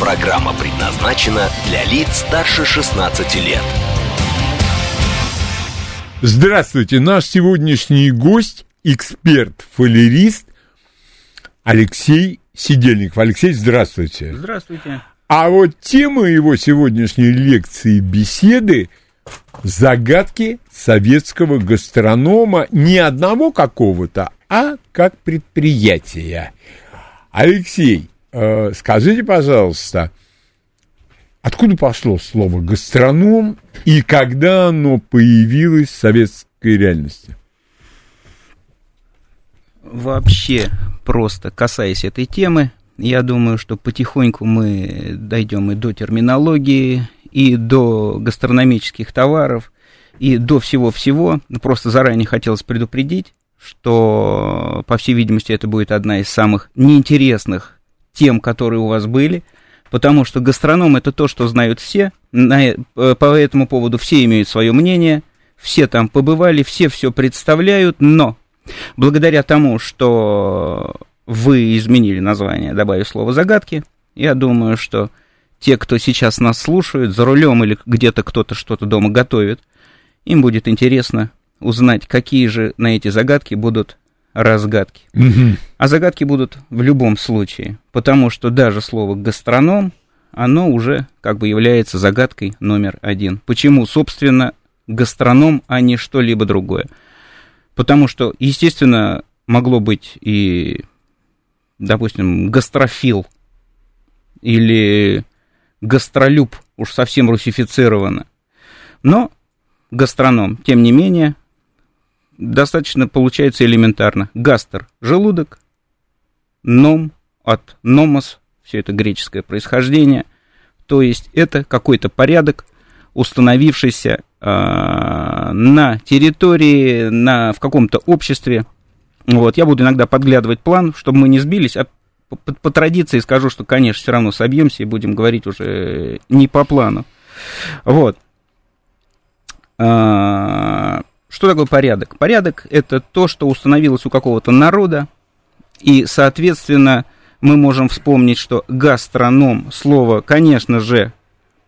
Программа предназначена для лиц старше 16 лет. Здравствуйте, наш сегодняшний гость, эксперт-фалерист Алексей Сидельников. Алексей, здравствуйте. Здравствуйте. А вот тема его сегодняшней лекции беседы – загадки советского гастронома не одного какого-то, а как предприятия. Алексей, э, скажите, пожалуйста, откуда пошло слово гастроном и когда оно появилось в советской реальности? Вообще, просто касаясь этой темы, я думаю, что потихоньку мы дойдем и до терминологии, и до гастрономических товаров, и до всего-всего. Просто заранее хотелось предупредить, что, по всей видимости, это будет одна из самых неинтересных тем, которые у вас были, потому что гастроном это то, что знают все, на, по этому поводу все имеют свое мнение, все там побывали, все все представляют, но благодаря тому, что вы изменили название, добавив слово загадки, я думаю, что те, кто сейчас нас слушают, за рулем или где-то кто-то что-то дома готовит, им будет интересно узнать, какие же на эти загадки будут разгадки. Угу. А загадки будут в любом случае, потому что даже слово гастроном, оно уже как бы является загадкой номер один. Почему, собственно, гастроном, а не что-либо другое? Потому что, естественно, могло быть и, допустим, гастрофил или гастролюб, уж совсем русифицировано. Но гастроном, тем не менее, достаточно получается элементарно. Гастер – желудок, ном от номос, все это греческое происхождение, то есть это какой-то порядок, установившийся э, на территории, на, в каком-то обществе. Вот, я буду иногда подглядывать план, чтобы мы не сбились, а по, по, традиции скажу, что, конечно, все равно собьемся и будем говорить уже не по плану. Вот. А, что такое порядок? Порядок – это то, что установилось у какого-то народа, и, соответственно, мы можем вспомнить, что гастроном, слово, конечно же,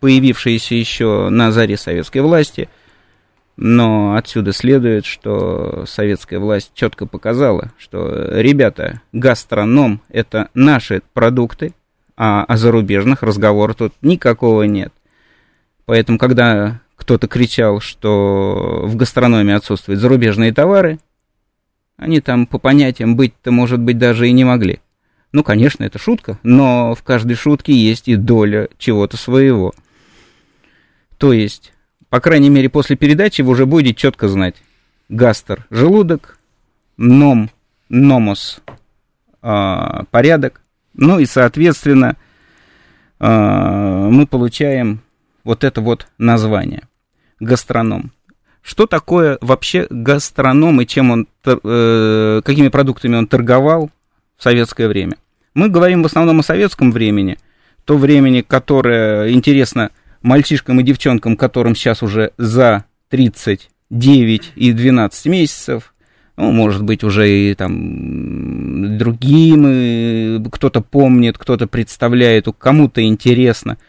появившееся еще на заре советской власти, но отсюда следует, что советская власть четко показала, что, ребята, гастроном – это наши продукты, а о зарубежных разговоров тут никакого нет. Поэтому, когда кто-то кричал, что в гастрономии отсутствуют зарубежные товары, они там по понятиям быть-то, может быть, даже и не могли. Ну, конечно, это шутка, но в каждой шутке есть и доля чего-то своего. То есть, по крайней мере, после передачи вы уже будете четко знать. Гастер – желудок, ном – номос э, – порядок. Ну и, соответственно, э, мы получаем вот это вот название гастроном. Что такое вообще гастроном и чем он, э, какими продуктами он торговал в советское время? Мы говорим в основном о советском времени, то времени, которое интересно мальчишкам и девчонкам, которым сейчас уже за 39 и 12 месяцев, ну, может быть, уже и там другим, кто-то помнит, кто-то представляет, кому-то интересно –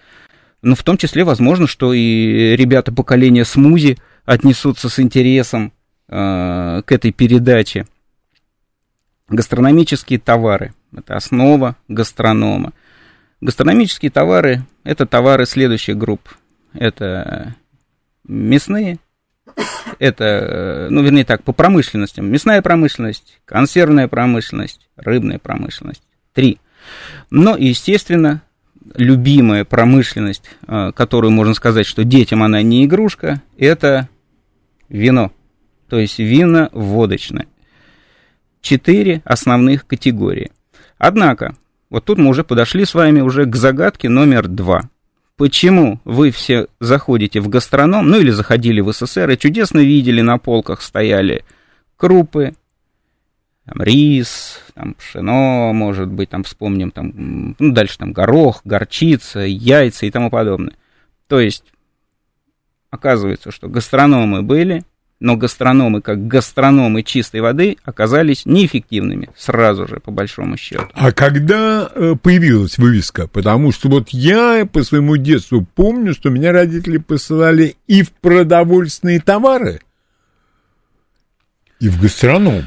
но в том числе возможно, что и ребята поколения смузи отнесутся с интересом э, к этой передаче. Гастрономические товары – это основа гастронома. Гастрономические товары – это товары следующих групп. Это мясные, это, ну, вернее так, по промышленностям. Мясная промышленность, консервная промышленность, рыбная промышленность. Три. Но, естественно, любимая промышленность, а, которую можно сказать, что детям она не игрушка, это вино. То есть вино водочное. Четыре основных категории. Однако, вот тут мы уже подошли с вами уже к загадке номер два. почему вы все заходите в гастроном, ну или заходили в СССР и чудесно видели, на полках стояли крупы, там, рис, там, пшено, может быть, там, вспомним, там, ну, дальше там горох, горчица, яйца и тому подобное. То есть, оказывается, что гастрономы были, но гастрономы, как гастрономы чистой воды, оказались неэффективными сразу же, по большому счету. А когда э, появилась вывеска? Потому что вот я по своему детству помню, что меня родители посылали и в продовольственные товары, и в гастроном.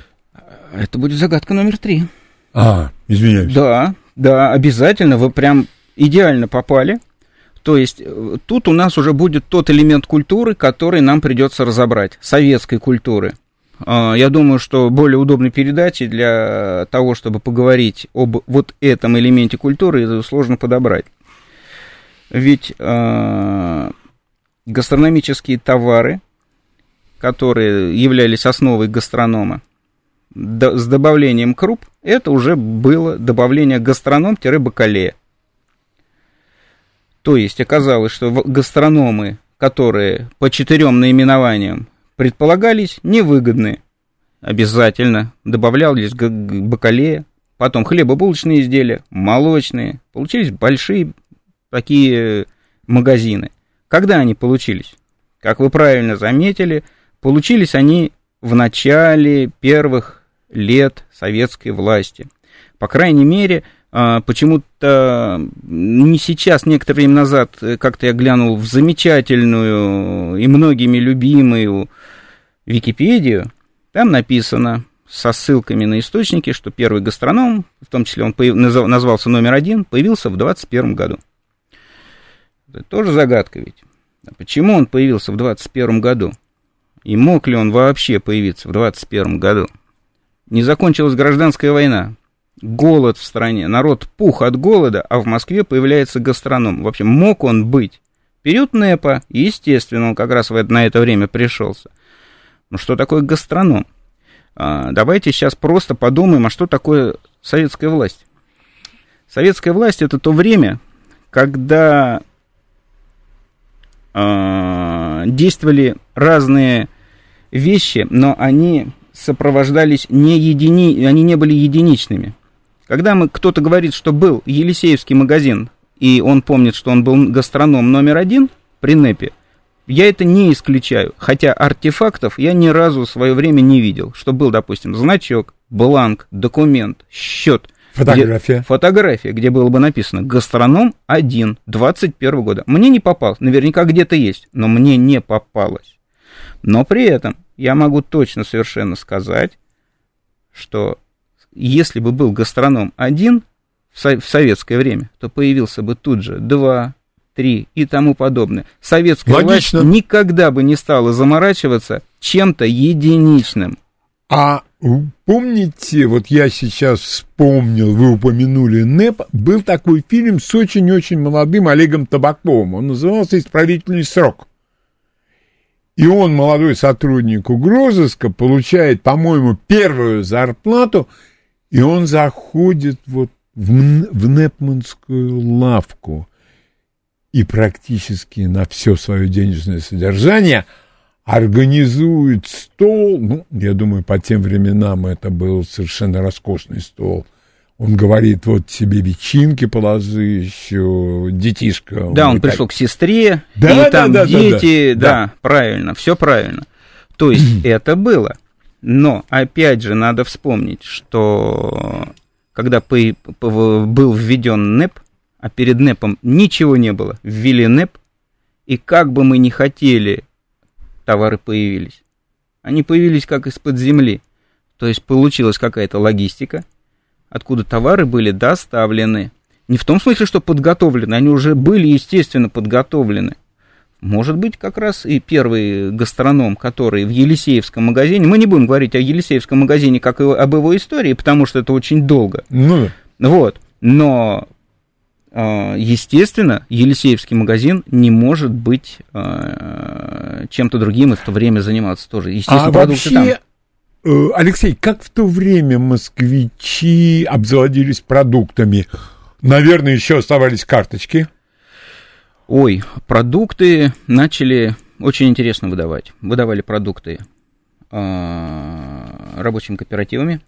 Это будет загадка номер три. А, извиняюсь. Да, да, обязательно. Вы прям идеально попали. То есть э, тут у нас уже будет тот элемент культуры, который нам придется разобрать, советской культуры. А, я думаю, что более удобной передачи для того, чтобы поговорить об вот этом элементе культуры, сложно подобрать. Ведь э, гастрономические товары, которые являлись основой гастронома, с добавлением круп, это уже было добавление гастроном-бакалея. То есть оказалось, что гастрономы, которые по четырем наименованиям предполагались, невыгодны. Обязательно добавлялись бакалея, потом хлебобулочные изделия, молочные. Получились большие такие магазины. Когда они получились? Как вы правильно заметили, получились они в начале первых лет советской власти. По крайней мере, а, почему-то не сейчас, некоторое время назад, э, как-то я глянул в замечательную и многими любимую Википедию. Там написано со ссылками на источники, что первый гастроном, в том числе он назвался номер один, появился в 21 году. Это тоже загадка ведь. А почему он появился в 21 году? И мог ли он вообще появиться в 21 году? Не закончилась гражданская война голод в стране, народ пух от голода, а в Москве появляется гастроном. В общем, мог он быть. Период НЭПа, естественно, он как раз на это время пришелся. Ну что такое гастроном? А, давайте сейчас просто подумаем, а что такое советская власть? Советская власть это то время, когда а, действовали разные вещи, но они сопровождались не едини... они не были единичными. Когда мы, кто-то говорит, что был Елисеевский магазин, и он помнит, что он был гастроном номер один при НЭПе, я это не исключаю. Хотя артефактов я ни разу в свое время не видел. Что был, допустим, значок, бланк, документ, счет. Фотография. Где, фотография, где было бы написано «Гастроном 1, 21 года». Мне не попал, наверняка где-то есть, но мне не попалось. Но при этом я могу точно совершенно сказать, что если бы был гастроном один в, со- в советское время, то появился бы тут же два, три и тому подобное. Советская Логично. власть никогда бы не стала заморачиваться чем-то единичным. А помните, вот я сейчас вспомнил, вы упомянули НЭП, был такой фильм с очень-очень молодым Олегом Табаковым, он назывался «Исправительный срок». И он, молодой сотрудник угрозыска, получает, по-моему, первую зарплату – и он заходит вот в, в Непманскую лавку и практически на все свое денежное содержание организует стол, ну, я думаю, по тем временам это был совершенно роскошный стол. Он говорит, вот себе ветчинки положи еще, детишка. Да, он, он пришел к сестре, да, и там да, дети, да, да, да, правильно, все правильно. То есть это было. Но, опять же, надо вспомнить, что когда был введен НЭП, а перед НЭПом ничего не было, ввели НЭП, и как бы мы ни хотели, товары появились. Они появились как из-под земли. То есть получилась какая-то логистика, откуда товары были доставлены. Не в том смысле, что подготовлены, они уже были, естественно, подготовлены. Может быть, как раз и первый гастроном, который в Елисеевском магазине, мы не будем говорить о Елисеевском магазине как и об его истории, потому что это очень долго. Ну. Вот. Но, а, естественно, Елисеевский магазин не может быть а, чем-то другим и в то время заниматься тоже. Естественно, а вообще... там. Э, Алексей, как в то время москвичи обзаводились продуктами? Наверное, еще оставались карточки. Ой, продукты начали очень интересно выдавать. Выдавали продукты э, рабочими кооперативами.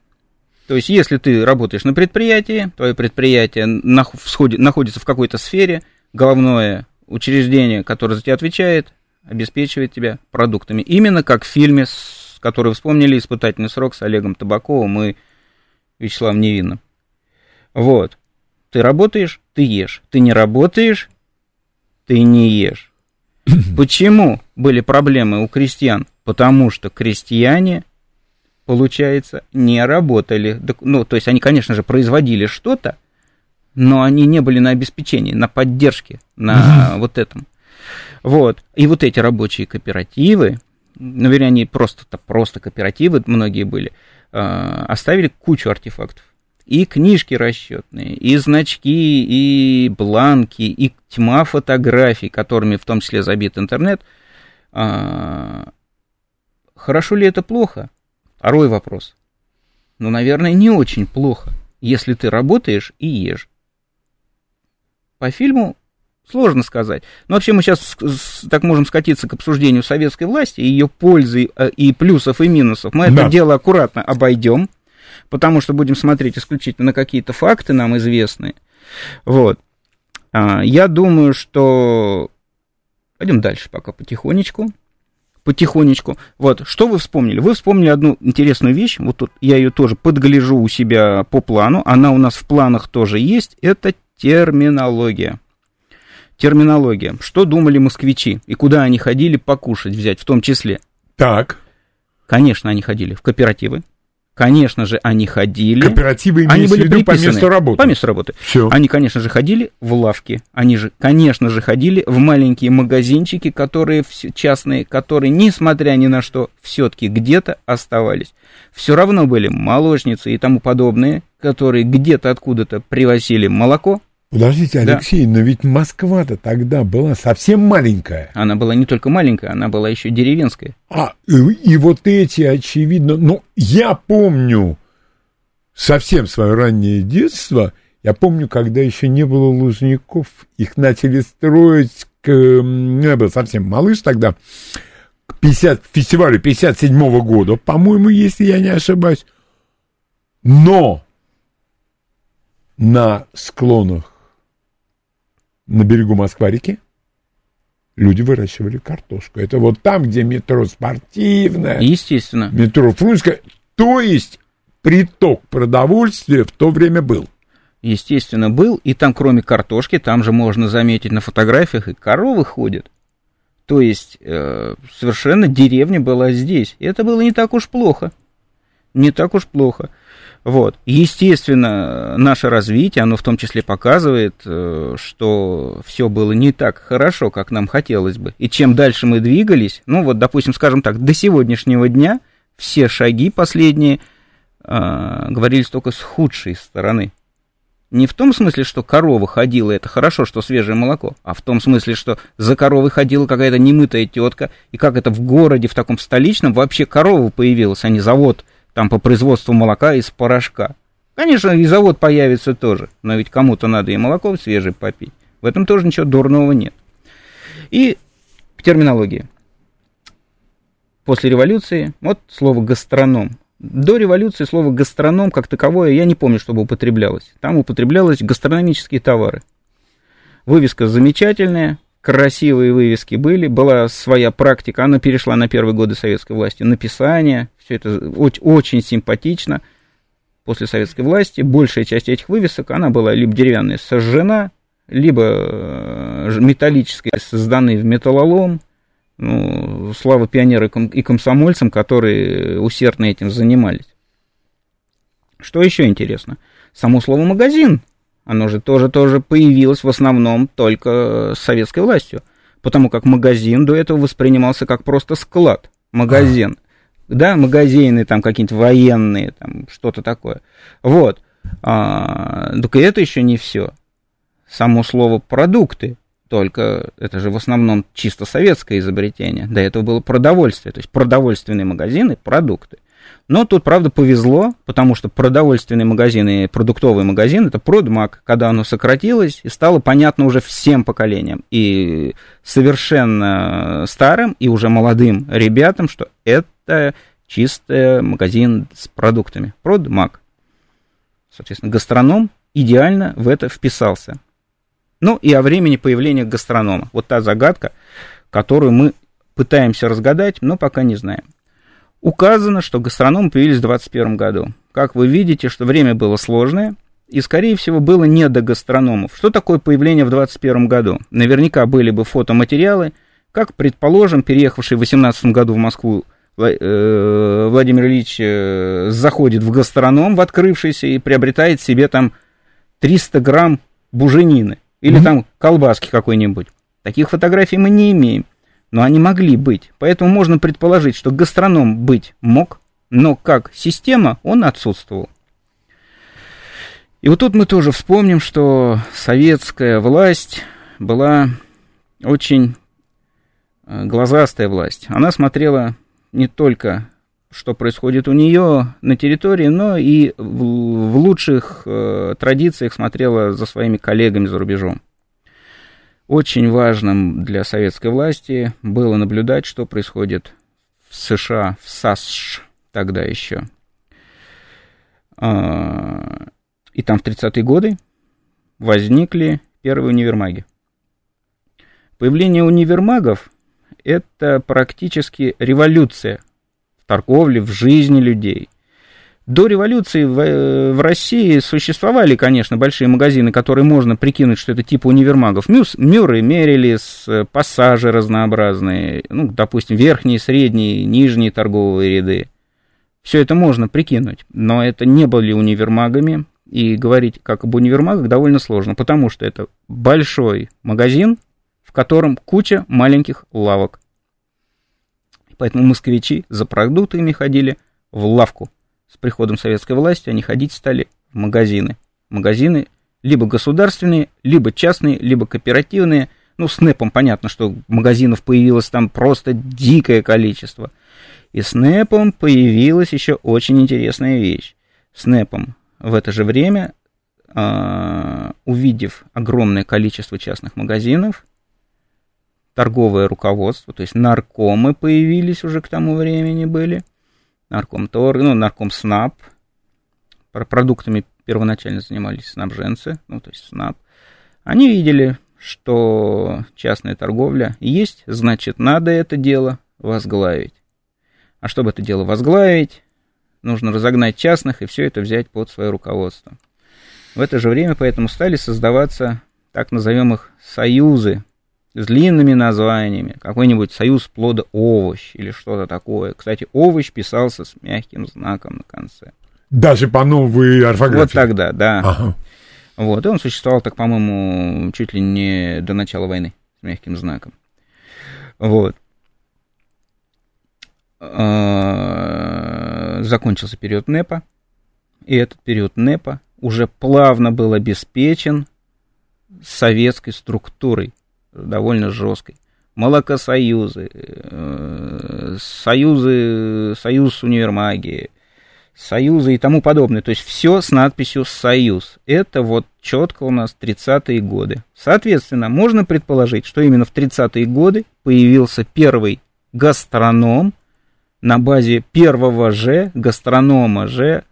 То есть, если ты работаешь на предприятии, твое предприятие находится в какой-то сфере, головное учреждение, которое за тебя отвечает, обеспечивает тебя продуктами. Именно как в фильме, который вспомнили «Испытательный срок» с Олегом Табаковым и Вячеславом Невинным. Вот. Ты работаешь, ты ешь. Ты не работаешь, ты не ешь. Почему были проблемы у крестьян? Потому что крестьяне, получается, не работали. Ну, то есть они, конечно же, производили что-то, но они не были на обеспечении, на поддержке, на угу. вот этом. Вот. И вот эти рабочие кооперативы, ну, вернее, они просто, просто кооперативы, многие были, а, оставили кучу артефактов и книжки расчетные, и значки, и бланки, и тьма фотографий, которыми в том числе забит интернет. А, хорошо ли это плохо? Второй вопрос. Ну, наверное, не очень плохо, если ты работаешь и ешь. По фильму сложно сказать. Но вообще мы сейчас так можем скатиться к обсуждению советской власти, ее пользы э, и плюсов и минусов. Мы да. это дело аккуратно обойдем потому что будем смотреть исключительно на какие-то факты нам известные. Вот. А, я думаю, что... Пойдем дальше пока потихонечку. Потихонечку. Вот, что вы вспомнили? Вы вспомнили одну интересную вещь, вот тут я ее тоже подгляжу у себя по плану, она у нас в планах тоже есть, это терминология. Терминология. Что думали москвичи и куда они ходили покушать взять в том числе? Так. Конечно, они ходили в кооперативы, Конечно же, они ходили. Кооперативы они были в виду по месту работы. По месту работы. Все. Они, конечно же, ходили в лавки. Они же, конечно же, ходили в маленькие магазинчики, которые частные, которые, несмотря ни на что, все-таки где-то оставались. Все равно были молочницы и тому подобные, которые где-то откуда-то привозили молоко, Подождите, Алексей, да. но ведь Москва-то тогда была совсем маленькая. Она была не только маленькая, она была еще деревенская. А, и, и вот эти, очевидно, ну, я помню совсем свое раннее детство, я помню, когда еще не было лужников, их начали строить, к, ну, я был совсем малыш тогда, к 50, фестивалю 57 -го года, по-моему, если я не ошибаюсь. Но на склонах на берегу Москва-реки люди выращивали картошку. Это вот там, где метро спортивное. Естественно. Метро Фрунзенское. То есть приток продовольствия в то время был. Естественно, был. И там, кроме картошки, там же можно заметить на фотографиях, и коровы ходят. То есть э, совершенно деревня была здесь. И это было не так уж плохо. Не так уж плохо. Вот. Естественно, наше развитие, оно в том числе показывает, э, что все было не так хорошо, как нам хотелось бы. И чем дальше мы двигались, ну вот, допустим, скажем так, до сегодняшнего дня все шаги последние э, говорились только с худшей стороны. Не в том смысле, что корова ходила, это хорошо, что свежее молоко, а в том смысле, что за коровой ходила какая-то немытая тетка, и как это в городе, в таком столичном, вообще корова появилась, а не завод – там по производству молока из порошка. Конечно, и завод появится тоже, но ведь кому-то надо и молоко свежее попить. В этом тоже ничего дурного нет. И к терминологии. После революции, вот слово гастроном. До революции слово гастроном как таковое я не помню, чтобы употреблялось. Там употреблялось гастрономические товары. Вывеска замечательная, красивые вывески были, была своя практика, она перешла на первые годы советской власти, написание, все это очень, симпатично. После советской власти большая часть этих вывесок, она была либо деревянная, сожжена, либо э, металлическая, созданы в металлолом. Ну, слава пионерам и комсомольцам, которые усердно этим занимались. Что еще интересно? Само слово «магазин», оно же тоже, тоже появилось в основном только с советской властью, потому как магазин до этого воспринимался как просто склад, магазин да, магазины там какие-нибудь военные, там что-то такое. Вот. А, только это еще не все. Само слово продукты, только это же в основном чисто советское изобретение. До этого было продовольствие, то есть продовольственные магазины, продукты. Но тут, правда, повезло, потому что продовольственные магазины продуктовый магазин – это продмаг, когда оно сократилось и стало понятно уже всем поколениям. И совершенно старым и уже молодым ребятам, что это чистый магазин с продуктами. Продмаг. Соответственно, гастроном идеально в это вписался. Ну и о времени появления гастронома. Вот та загадка, которую мы пытаемся разгадать, но пока не знаем. Указано, что гастрономы появились в 2021 году. Как вы видите, что время было сложное, и, скорее всего, было не до гастрономов. Что такое появление в 2021 году? Наверняка были бы фотоматериалы, как, предположим, переехавший в 2018 году в Москву э, Владимир Ильич э, заходит в гастроном в открывшийся и приобретает себе там 300 грамм буженины или mm-hmm. там колбаски какой-нибудь. Таких фотографий мы не имеем но они могли быть. Поэтому можно предположить, что гастроном быть мог, но как система он отсутствовал. И вот тут мы тоже вспомним, что советская власть была очень э, глазастая власть. Она смотрела не только, что происходит у нее на территории, но и в, лучших э, традициях смотрела за своими коллегами за рубежом. Очень важным для советской власти было наблюдать, что происходит в США, в САСШ тогда еще. А, и там в 30-е годы возникли первые универмаги. Появление универмагов – это практически революция в торговле, в жизни людей – до революции в, в России существовали, конечно, большие магазины, которые можно прикинуть, что это типа универмагов. Мюс, Мюррей, Мерилис, пассажи разнообразные, ну, допустим, верхние, средние, нижние торговые ряды. Все это можно прикинуть, но это не были универмагами, и говорить как об универмагах довольно сложно, потому что это большой магазин, в котором куча маленьких лавок. Поэтому москвичи за продуктами ходили в лавку с приходом советской власти они ходить стали в магазины. Магазины либо государственные, либо частные, либо кооперативные. Ну, с НЭПом понятно, что магазинов появилось там просто дикое количество. И с НЭПом появилась еще очень интересная вещь. С НЭПом в это же время, э, увидев огромное количество частных магазинов, торговое руководство, то есть наркомы появились уже к тому времени были – наркомторг, ну, нарком СНАП. Продуктами первоначально занимались снабженцы, ну, то есть СНАП. Они видели, что частная торговля есть, значит, надо это дело возглавить. А чтобы это дело возглавить, нужно разогнать частных и все это взять под свое руководство. В это же время поэтому стали создаваться так назовемых союзы с длинными названиями, какой-нибудь союз плода овощ или что-то такое. Кстати, овощ писался с мягким знаком на конце. Даже по новой орфографии? Вот тогда, да. Ага. Вот, и он существовал так, по-моему, чуть ли не до начала войны с мягким знаком. Вот. А, закончился период НЭПа, и этот период НЭПа уже плавно был обеспечен советской структурой довольно жесткой. Молокосоюзы, э, союзы, союз универмаги, союзы и тому подобное. То есть все с надписью «Союз». Это вот четко у нас 30-е годы. Соответственно, можно предположить, что именно в 30-е годы появился первый гастроном на базе первого же гастронома же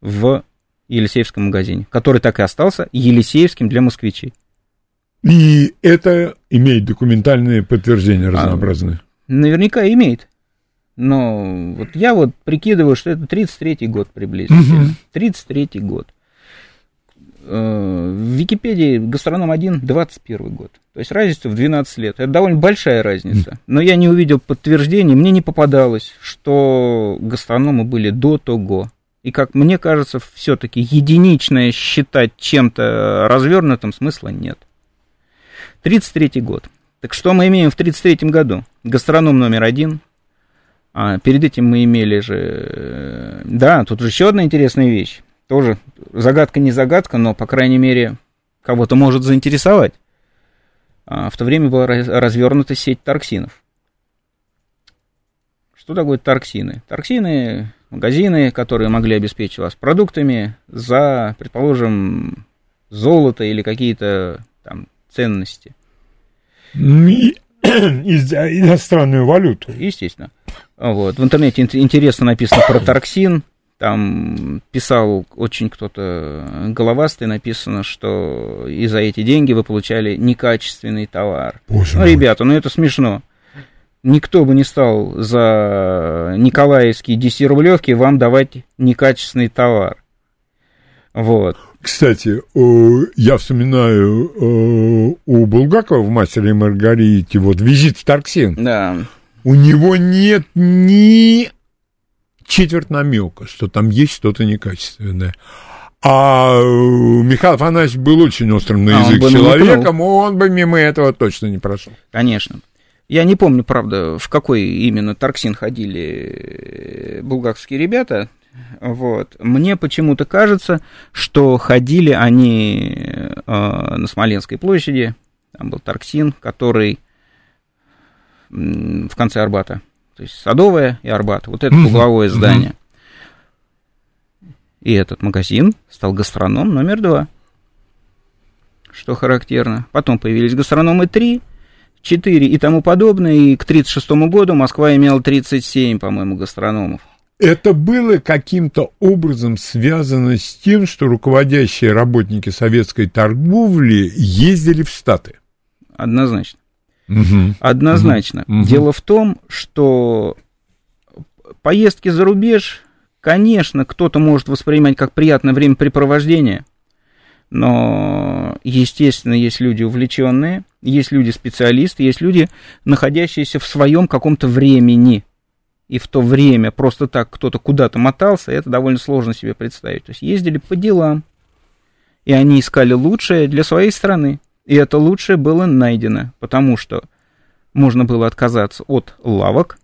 в Елисеевском магазине, который так и остался Елисеевским для москвичей. И это имеет документальные подтверждения а, разнообразные? А, наверняка имеет. Но вот я вот прикидываю, что это 33-й год приблизительно. Угу. 33-й год. Э, в Википедии гастроном 1 21 год. То есть разница в 12 лет. Это довольно большая разница. Но я не увидел подтверждений, мне не попадалось, что гастрономы были до того. И как мне кажется, все-таки единичное считать чем-то развернутым смысла нет. 33 год. Так что мы имеем в 33 году? Гастроном номер один. А перед этим мы имели же... Э, да, тут же еще одна интересная вещь. Тоже загадка не загадка, но, по крайней мере, кого-то может заинтересовать. А в то время была развернута сеть торксинов. Что такое торксины? Торксины магазины, которые могли обеспечить вас продуктами за, предположим, золото или какие-то там ценности. И- Иностранную валюту. Естественно. Вот. В интернете ин- интересно написано про торксин. Там писал очень кто-то головастый, написано, что и за эти деньги вы получали некачественный товар. Боже Ну, мой. ребята, ну это смешно. Никто бы не стал за николаевские 10-рублевки вам давать некачественный товар. Вот. Кстати, я вспоминаю у Булгакова в «Мастере и Маргарите» вот визит в Тарксин. Да. У него нет ни четверть намека, что там есть что-то некачественное. А э, Михаил Афанасьевич был очень острым на А, он язык человеком, он бы мимо этого точно не прошел. Конечно. Я не помню, правда, в какой именно Тарксин ходили э, булгакские ребята. Вот. Мне почему-то кажется, что ходили они э, на Смоленской площади. Там был Тарксин, который м, в конце Арбата. То есть Садовая и Арбат. Вот это Мгм. угловое здание. И этот магазин стал гастроном номер два. Что характерно. Потом появились гастрономы 3, 4 и тому подобное. И к 1936 году Москва имела 37, по-моему, гастрономов. Это было каким-то образом связано с тем, что руководящие работники советской торговли ездили в Штаты. Однозначно. Мгм. Однозначно. Мгм. Дело в том, что поездки за рубеж, конечно, кто-то может воспринимать как приятное времяпрепровождение, но, естественно, есть люди увлеченные, есть люди специалисты, есть люди, находящиеся в своем каком-то времени. И в то время просто так кто-то куда-то мотался, это довольно сложно себе представить. То есть ездили по делам, и они искали лучшее для своей страны. И это лучшее было найдено, потому что можно было отказаться от лавок.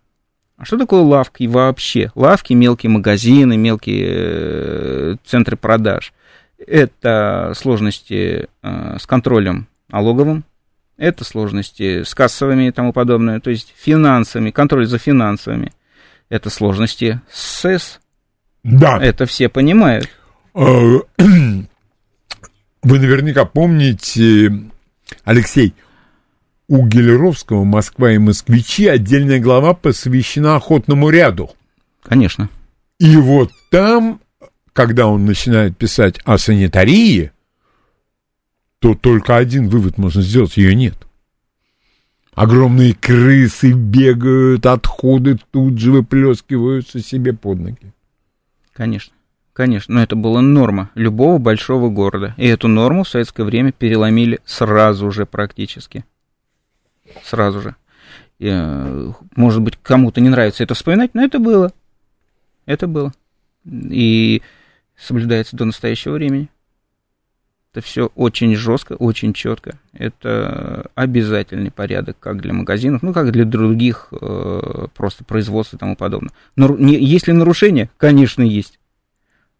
А что такое лавки вообще? Лавки, мелкие магазины, мелкие э, центры продаж. Это сложности э, с контролем налоговым, это сложности с кассовыми и тому подобное, то есть финансами, контроль за финансовыми. Это сложности с СЭС, Да. это все понимают. Э, Вы наверняка помните, Алексей, у Гелеровского «Москва и москвичи» отдельная глава посвящена охотному ряду. Конечно. И вот там, когда он начинает писать о санитарии, то только один вывод можно сделать, ее нет. Огромные крысы бегают, отходы тут же выплескиваются себе под ноги. Конечно, конечно, но это была норма любого большого города. И эту норму в советское время переломили сразу же практически. Сразу же. И, э, может быть, кому-то не нравится это вспоминать, но это было. Это было. И соблюдается до настоящего времени. Это все очень жестко, очень четко. Это обязательный порядок как для магазинов, ну, как для других э, просто производств и тому подобное. Но не, есть ли нарушения? Конечно, есть.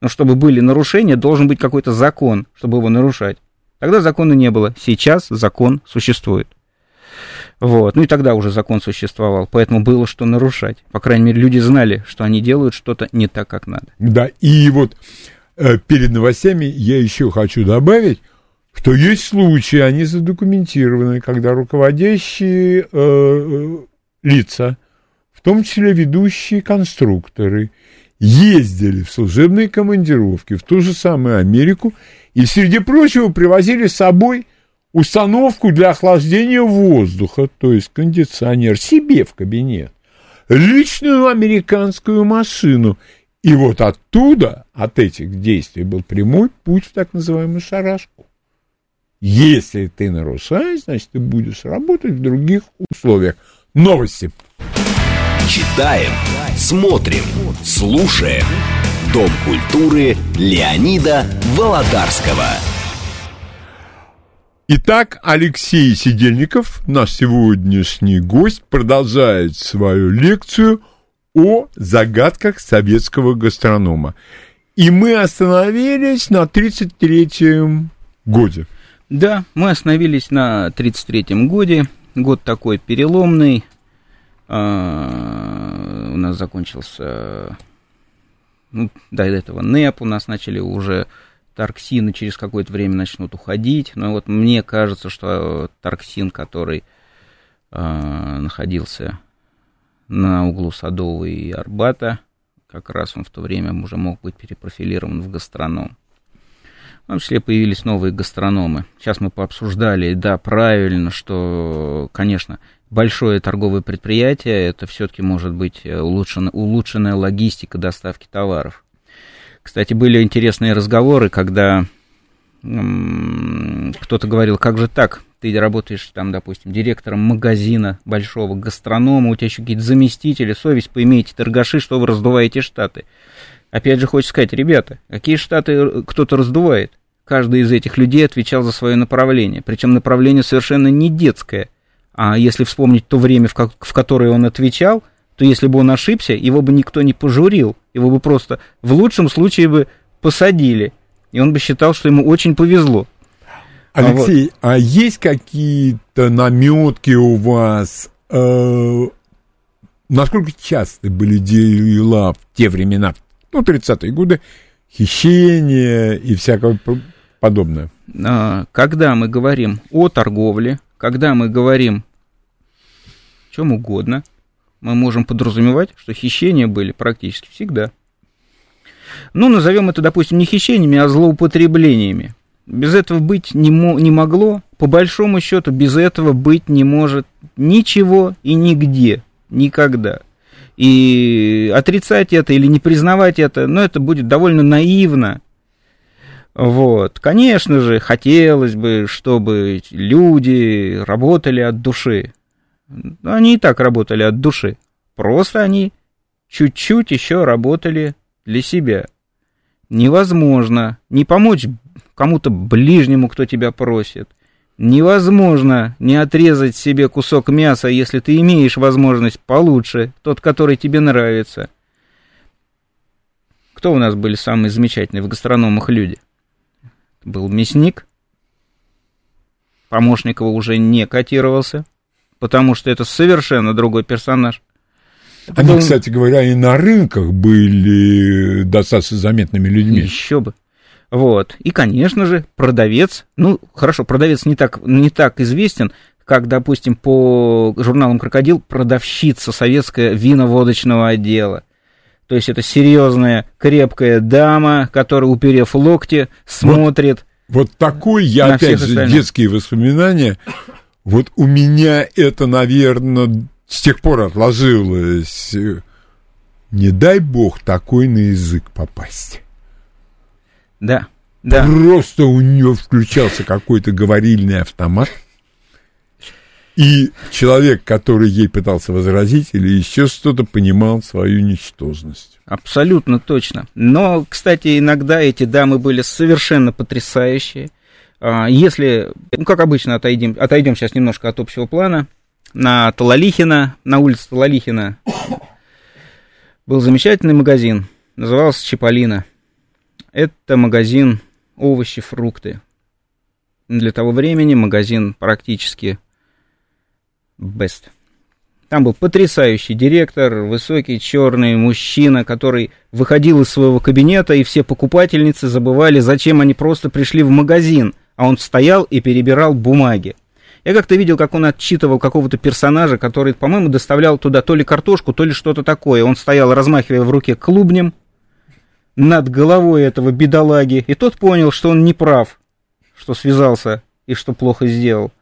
Но чтобы были нарушения, должен быть какой-то закон, чтобы его нарушать. Тогда закона не было. Сейчас закон существует. Вот. Ну и тогда уже закон существовал, поэтому было что нарушать. По крайней мере, люди знали, что они делают что-то не так, как надо. Да, и вот перед новостями я еще хочу добавить, что есть случаи, они задокументированы, когда руководящие э, э, лица, в том числе ведущие конструкторы, ездили в служебные командировки в ту же самую Америку и, среди прочего, привозили с собой установку для охлаждения воздуха, то есть кондиционер, себе в кабинет, личную американскую машину. И вот оттуда, от этих действий, был прямой путь в так называемую шарашку. Если ты нарушаешь, значит, ты будешь работать в других условиях. Новости. Читаем, смотрим, слушаем. Дом культуры Леонида Володарского. Итак, Алексей Сидельников, наш сегодняшний гость, продолжает свою лекцию о загадках советского гастронома. И мы остановились на 33-м годе. Да, мы остановились на 33-м годе. Год такой переломный. А, у нас закончился ну, до этого НЭП у нас начали уже торксины через какое-то время начнут уходить. Но вот мне кажется, что торксин, который э, находился на углу Садовой и Арбата, как раз он в то время уже мог быть перепрофилирован в гастроном. В том числе появились новые гастрономы. Сейчас мы пообсуждали, да, правильно, что, конечно, большое торговое предприятие, это все-таки может быть улучшена, улучшенная логистика доставки товаров. Кстати, были интересные разговоры, когда кто-то говорил, как же так, ты работаешь там, допустим, директором магазина большого, гастронома, у тебя еще какие-то заместители, совесть поимейте, торгаши, что вы раздуваете штаты. Опять же, хочется сказать, ребята, какие штаты кто-то раздувает? Каждый из этих людей отвечал за свое направление, причем направление совершенно не детское. А если вспомнить то время, в которое он отвечал, то если бы он ошибся, его бы никто не пожурил, его бы просто в лучшем случае бы посадили, и он бы считал, что ему очень повезло. Алексей, а, вот. а есть какие-то наметки у вас? Э, насколько часто были дела в те времена, ну, 30-е годы, хищения и всякое подобное? А, когда мы говорим о торговле, когда мы говорим чем угодно, мы можем подразумевать, что хищения были практически всегда. Ну, назовем это, допустим, не хищениями, а злоупотреблениями. Без этого быть не, мо- не могло, по большому счету, без этого быть не может ничего и нигде, никогда. И отрицать это или не признавать это, ну, это будет довольно наивно. Вот. Конечно же, хотелось бы, чтобы люди работали от души. Они и так работали от души. Просто они чуть-чуть еще работали для себя. Невозможно не помочь кому-то ближнему, кто тебя просит. Невозможно не отрезать себе кусок мяса, если ты имеешь возможность получше, тот, который тебе нравится. Кто у нас были самые замечательные в гастрономах люди? Был мясник. Помощник его уже не котировался, потому что это совершенно другой персонаж. Они, был... кстати говоря, и на рынках были достаточно заметными людьми. Еще бы. Вот. И, конечно же, продавец, ну, хорошо, продавец не так, не так известен, как, допустим, по журналам «Крокодил» продавщица советская виноводочного отдела. То есть это серьезная, крепкая дама, которая, уперев локти, смотрит. Вот, вот такой я, опять же, остальных. детские воспоминания. Вот у меня это, наверное, с тех пор отложилось. Не дай бог такой на язык попасть. Да, да. Просто у нее включался какой-то говорильный автомат. И человек, который ей пытался возразить или еще что-то, понимал свою ничтожность. Абсолютно точно. Но, кстати, иногда эти дамы были совершенно потрясающие. А, если, ну, как обычно, отойдем, отойдем сейчас немножко от общего плана, на Талалихина, на улице Талалихина был замечательный магазин, назывался Чиполлино. Это магазин овощи, фрукты. Для того времени магазин практически best. Там был потрясающий директор, высокий черный мужчина, который выходил из своего кабинета, и все покупательницы забывали, зачем они просто пришли в магазин, а он стоял и перебирал бумаги. Я как-то видел, как он отчитывал какого-то персонажа, который, по-моему, доставлял туда то ли картошку, то ли что-то такое. Он стоял, размахивая в руке клубнем над головой этого бедолаги, и тот понял, что он не прав, что связался и что плохо сделал.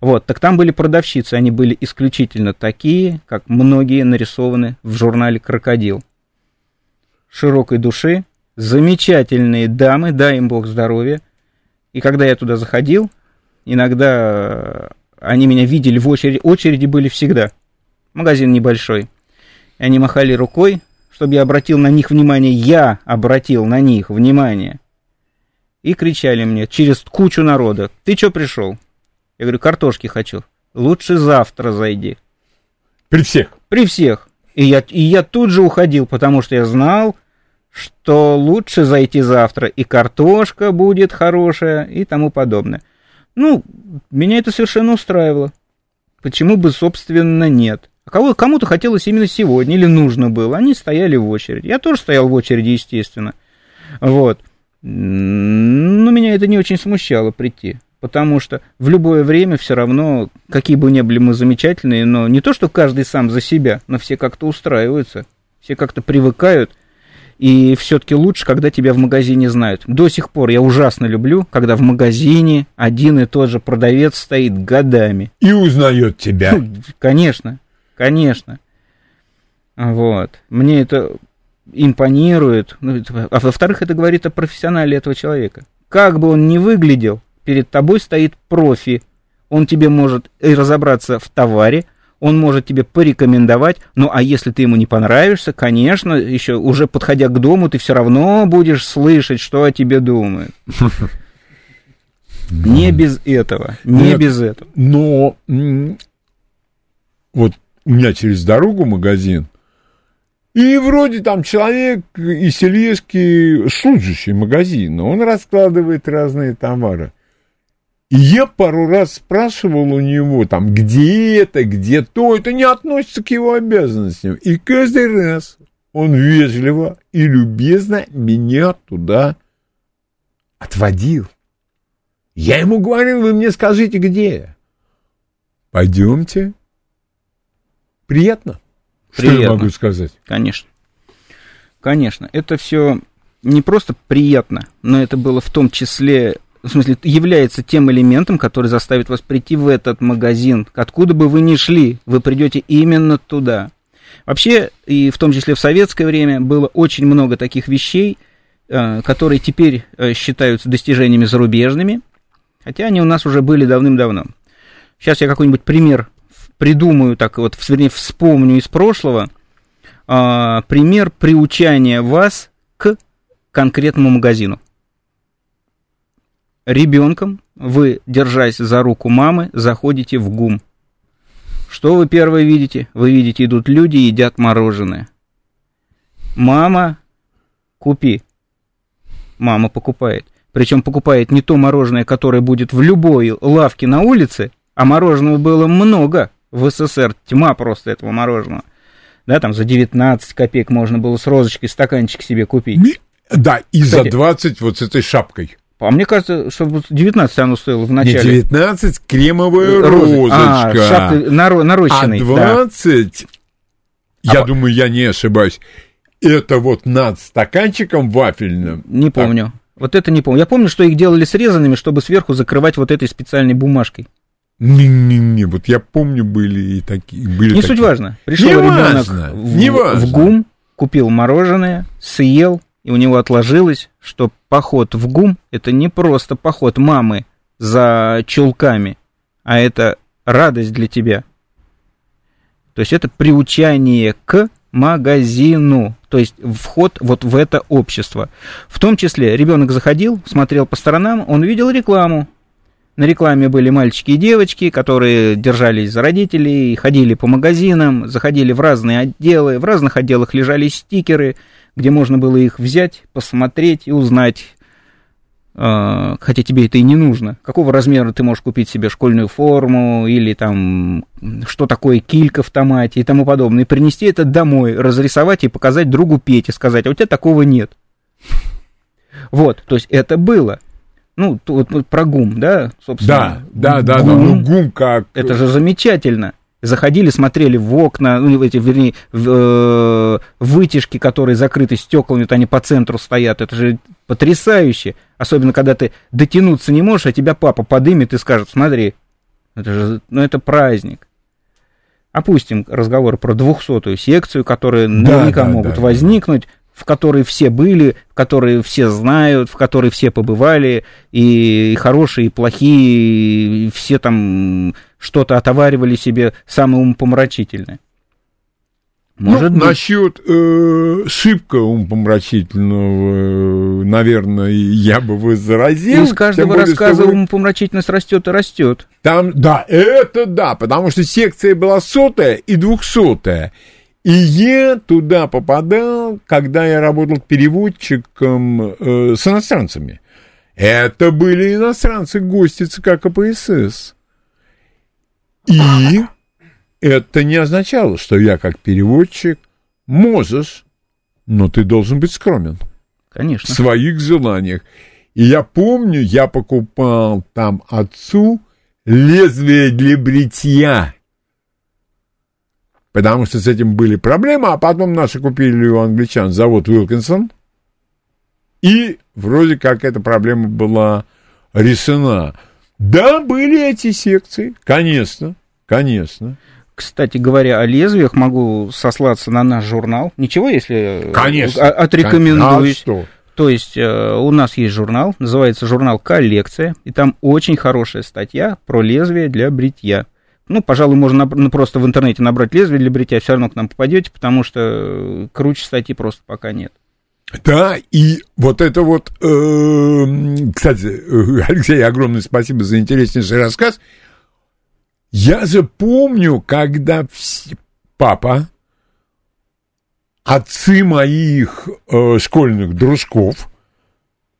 Вот, так там были продавщицы, они были исключительно такие, как многие нарисованы в журнале «Крокодил». Широкой души, замечательные дамы, дай им бог здоровья. И когда я туда заходил, Иногда они меня видели в очереди, очереди были всегда. Магазин небольшой. И они махали рукой, чтобы я обратил на них внимание. Я обратил на них внимание. И кричали мне через кучу народа. Ты что пришел? Я говорю, картошки хочу. Лучше завтра зайди. При всех? При всех. И я, и я тут же уходил, потому что я знал, что лучше зайти завтра, и картошка будет хорошая, и тому подобное. Ну, меня это совершенно устраивало. Почему бы, собственно, нет? А кому-то хотелось именно сегодня или нужно было. Они стояли в очереди. Я тоже стоял в очереди, естественно. Вот. Но меня это не очень смущало прийти. Потому что в любое время все равно, какие бы ни были мы замечательные, но не то, что каждый сам за себя, но все как-то устраиваются, все как-то привыкают. И все-таки лучше, когда тебя в магазине знают. До сих пор я ужасно люблю, когда в магазине один и тот же продавец стоит годами. И узнает тебя. Конечно, конечно. Вот. Мне это импонирует. Ну, а во-вторых, это говорит о профессионале этого человека. Как бы он ни выглядел, перед тобой стоит профи. Он тебе может и разобраться в товаре, он может тебе порекомендовать, ну а если ты ему не понравишься, конечно, еще уже подходя к дому, ты все равно будешь слышать, что о тебе думают. Не без этого, не без этого. Но вот у меня через дорогу магазин, и вроде там человек из Селески, служащий магазина, он раскладывает разные товары. И я пару раз спрашивал у него, там, где это, где то, это не относится к его обязанностям. И каждый раз он вежливо и любезно меня туда отводил. Я ему говорил, вы мне скажите, где. Пойдемте. Приятно. Приятно. Что я могу сказать? Конечно. Конечно. Это все не просто приятно, но это было в том числе в смысле, является тем элементом, который заставит вас прийти в этот магазин. Откуда бы вы ни шли, вы придете именно туда. Вообще, и в том числе в советское время, было очень много таких вещей, э, которые теперь э, считаются достижениями зарубежными, хотя они у нас уже были давным-давно. Сейчас я какой-нибудь пример придумаю, так вот, вернее, вспомню из прошлого. А, пример приучания вас к конкретному магазину ребенком вы, держась за руку мамы, заходите в ГУМ. Что вы первое видите? Вы видите, идут люди и едят мороженое. Мама, купи. Мама покупает. Причем покупает не то мороженое, которое будет в любой лавке на улице, а мороженого было много в СССР, тьма просто этого мороженого. Да, там за 19 копеек можно было с розочкой стаканчик себе купить. Да, и Кстати, за 20 вот с этой шапкой. А мне кажется, что 19 оно стоило в начале. Не 19, кремовая розочка. А, шапка наро- нарощенный. А 20, да. я а думаю, я не ошибаюсь, это вот над стаканчиком вафельным. Не так. помню. Вот это не помню. Я помню, что их делали срезанными, чтобы сверху закрывать вот этой специальной бумажкой. Не-не-не, вот я помню, были и такие. Были не такие. суть важно. Пришел не ребенок важно, в, не важно. в ГУМ, купил мороженое, съел, и у него отложилось, что поход в ГУМ – это не просто поход мамы за чулками, а это радость для тебя. То есть это приучание к магазину, то есть вход вот в это общество. В том числе ребенок заходил, смотрел по сторонам, он видел рекламу. На рекламе были мальчики и девочки, которые держались за родителей, ходили по магазинам, заходили в разные отделы, в разных отделах лежали стикеры – где можно было их взять, посмотреть и узнать, э, хотя тебе это и не нужно, какого размера ты можешь купить себе школьную форму или там что такое килька в томате и тому подобное, и принести это домой, разрисовать и показать другу Пете, сказать, а у тебя такого нет. Вот, то есть это было. Ну, вот про ГУМ, да, собственно. Да, да, да, да, ну ГУМ как... Это же замечательно заходили, смотрели в окна, ну, эти, вернее, в, э, вытяжки, которые закрыты стеклами, вот они по центру стоят. Это же потрясающе. Особенно, когда ты дотянуться не можешь, а тебя папа подымет и скажет, смотри, это же, ну, это праздник. Опустим разговор про двухсотую секцию, которые да, наверняка да, могут да, возникнуть в которой все были, в которой все знают, в которой все побывали, и хорошие, и плохие, и все там что-то отоваривали себе самое умопомрачительное. Может ну, быть. Насчет э, шибко умопомрачительного, э, наверное, я бы возразил. С каждого рассказа вы... умопомрачительность растет и растет. Там, да, это да, потому что секция была сотая и двухсотая. И я туда попадал, когда я работал переводчиком э, с иностранцами. Это были иностранцы, гости ЦК КПСС. И это не означало, что я как переводчик можешь, но ты должен быть скромен. Конечно. В своих желаниях. И я помню, я покупал там отцу лезвие для бритья. Потому что с этим были проблемы, а потом наши купили у англичан завод Уилкинсон. И вроде как эта проблема была решена. Да, были эти секции, конечно, конечно. Кстати говоря, о лезвиях могу сослаться на наш журнал. Ничего, если Конечно. э, отрекомендуюсь. А что? То есть э, у нас есть журнал, называется журнал «Коллекция», и там очень хорошая статья про лезвие для бритья. Ну, пожалуй, можно наб- ну, просто в интернете набрать лезвие для бритья, все равно к нам попадете, потому что э, круче статьи просто пока нет. Да, и вот это вот, эм, кстати, э, Алексей, огромное спасибо за интереснейший рассказ. Я же помню, когда вс- папа, отцы моих э, школьных дружков,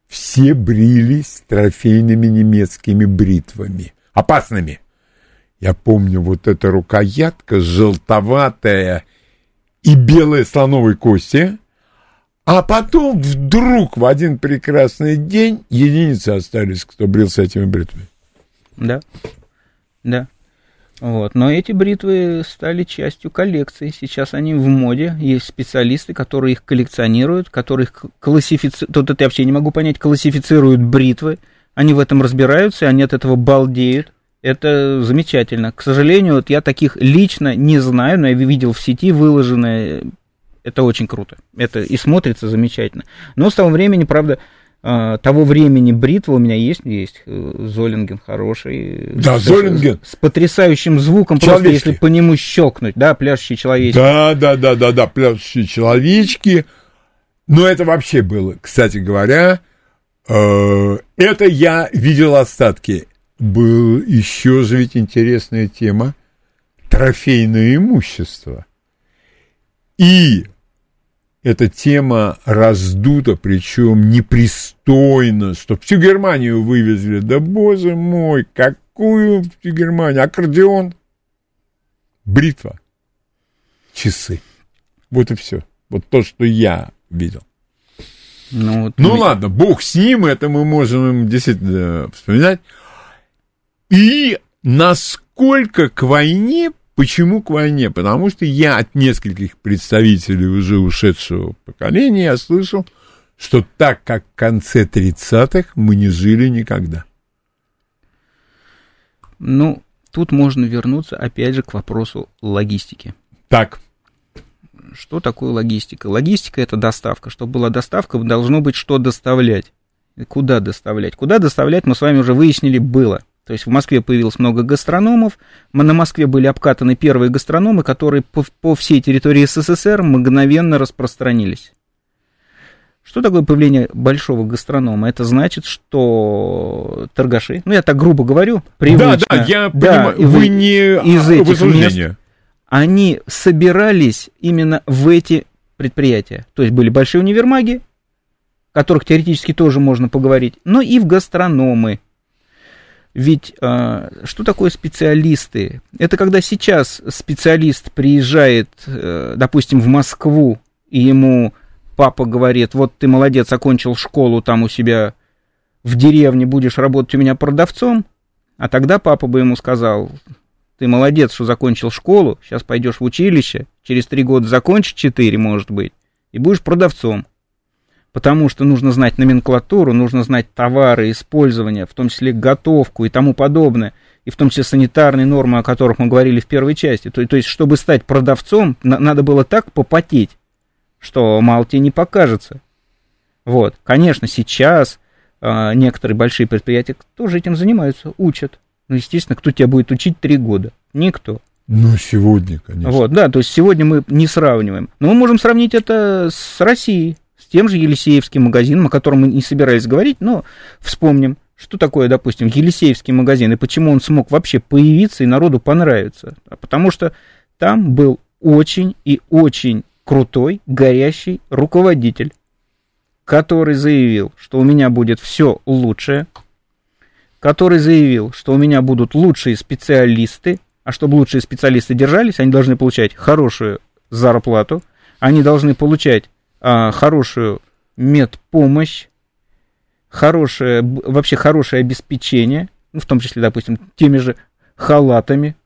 все брились трофейными немецкими бритвами, опасными. Я помню, вот эта рукоятка желтоватая и белая слоновой кости, а потом вдруг в один прекрасный день единицы остались, кто брился этими бритвами. Да, да. Вот. Но эти бритвы стали частью коллекции. Сейчас они в моде. Есть специалисты, которые их коллекционируют, которые их классифицируют. Тут это я вообще не могу понять, классифицируют бритвы. Они в этом разбираются, и они от этого балдеют. Это замечательно. К сожалению, вот я таких лично не знаю, но я видел в сети выложенные. Это очень круто. Это и смотрится замечательно. Но с того времени, правда, э, того времени бритва у меня есть, есть э, Золинген хороший. Да, С- Золинген. С, потрясающим звуком, просто Человечки. если по нему щелкнуть, да, пляшущий человечек. Да, да, да, да, да, пляшущие человечки. Но это вообще было, кстати говоря, э, это я видел остатки. Был еще же ведь интересная тема трофейное имущество. И эта тема раздута, причем непристойно, что всю Германию вывезли. Да, боже мой, какую всю Германию? Аккордеон, бритва, часы. Вот и все. Вот то, что я видел. Ну, вот Ну ми- ладно, бог с ним, это мы можем действительно вспоминать. И насколько к войне, почему к войне? Потому что я от нескольких представителей уже ушедшего поколения я слышал, что так как в конце 30-х мы не жили никогда. Ну, тут можно вернуться опять же к вопросу логистики. Так, Что такое логистика? Логистика это доставка. Чтобы была доставка, должно быть что доставлять. Куда доставлять? Куда доставлять, мы с вами уже выяснили, было. То есть в Москве появилось много гастрономов, на Москве были обкатаны первые гастрономы, которые по, по всей территории СССР мгновенно распространились. Что такое появление большого гастронома? Это значит, что торгаши, ну я так грубо говорю, привычно, да, да, я да, понимаю, и вы не из этих возбуждение. они собирались именно в эти предприятия. То есть были большие универмаги, о которых теоретически тоже можно поговорить, но и в гастрономы. Ведь э, что такое специалисты? Это когда сейчас специалист приезжает, э, допустим, в Москву, и ему папа говорит, вот ты молодец, окончил школу там у себя в деревне, будешь работать у меня продавцом, а тогда папа бы ему сказал, ты молодец, что закончил школу, сейчас пойдешь в училище, через три года закончишь, четыре, может быть, и будешь продавцом. Потому что нужно знать номенклатуру, нужно знать товары, использование, в том числе готовку и тому подобное, и в том числе санитарные нормы, о которых мы говорили в первой части. То, то есть, чтобы стать продавцом, на- надо было так попотеть, что мало тебе не покажется. Вот, конечно, сейчас а, некоторые большие предприятия тоже этим занимаются, учат. Ну, естественно, кто тебя будет учить три года? Никто. Ну, сегодня, конечно. Вот, да, то есть сегодня мы не сравниваем. Но мы можем сравнить это с Россией, тем же Елисеевским магазином, о котором мы не собирались говорить, но вспомним, что такое, допустим, Елисеевский магазин и почему он смог вообще появиться и народу понравиться. А потому что там был очень и очень крутой, горящий руководитель, который заявил, что у меня будет все лучшее, который заявил, что у меня будут лучшие специалисты, А чтобы лучшие специалисты держались, они должны получать хорошую зарплату, они должны получать а, хорошую медпомощь, хорошее, вообще хорошее обеспечение, ну, в том числе, допустим, теми же халатами.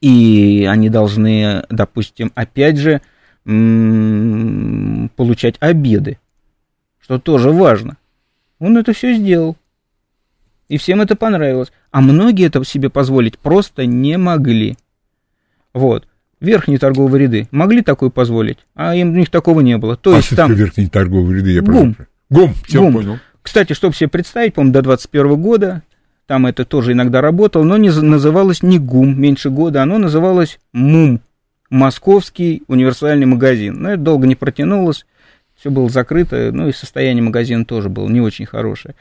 И они должны, допустим, опять же, получать обеды, что тоже важно. Он это все сделал. И всем это понравилось. А многие это себе позволить просто не могли. Вот. Верхние торговые ряды могли такое позволить, а им у них такого не было. То а есть там... верхние торговые ряды? Я ГУМ. ГУМ, все ГУМ. понял. Кстати, чтобы себе представить, по-моему, до 21 года, там это тоже иногда работало, но не, называлось не ГУМ меньше года, оно называлось МУМ, Московский универсальный магазин. Но это долго не протянулось, все было закрыто, ну и состояние магазина тоже было не очень хорошее.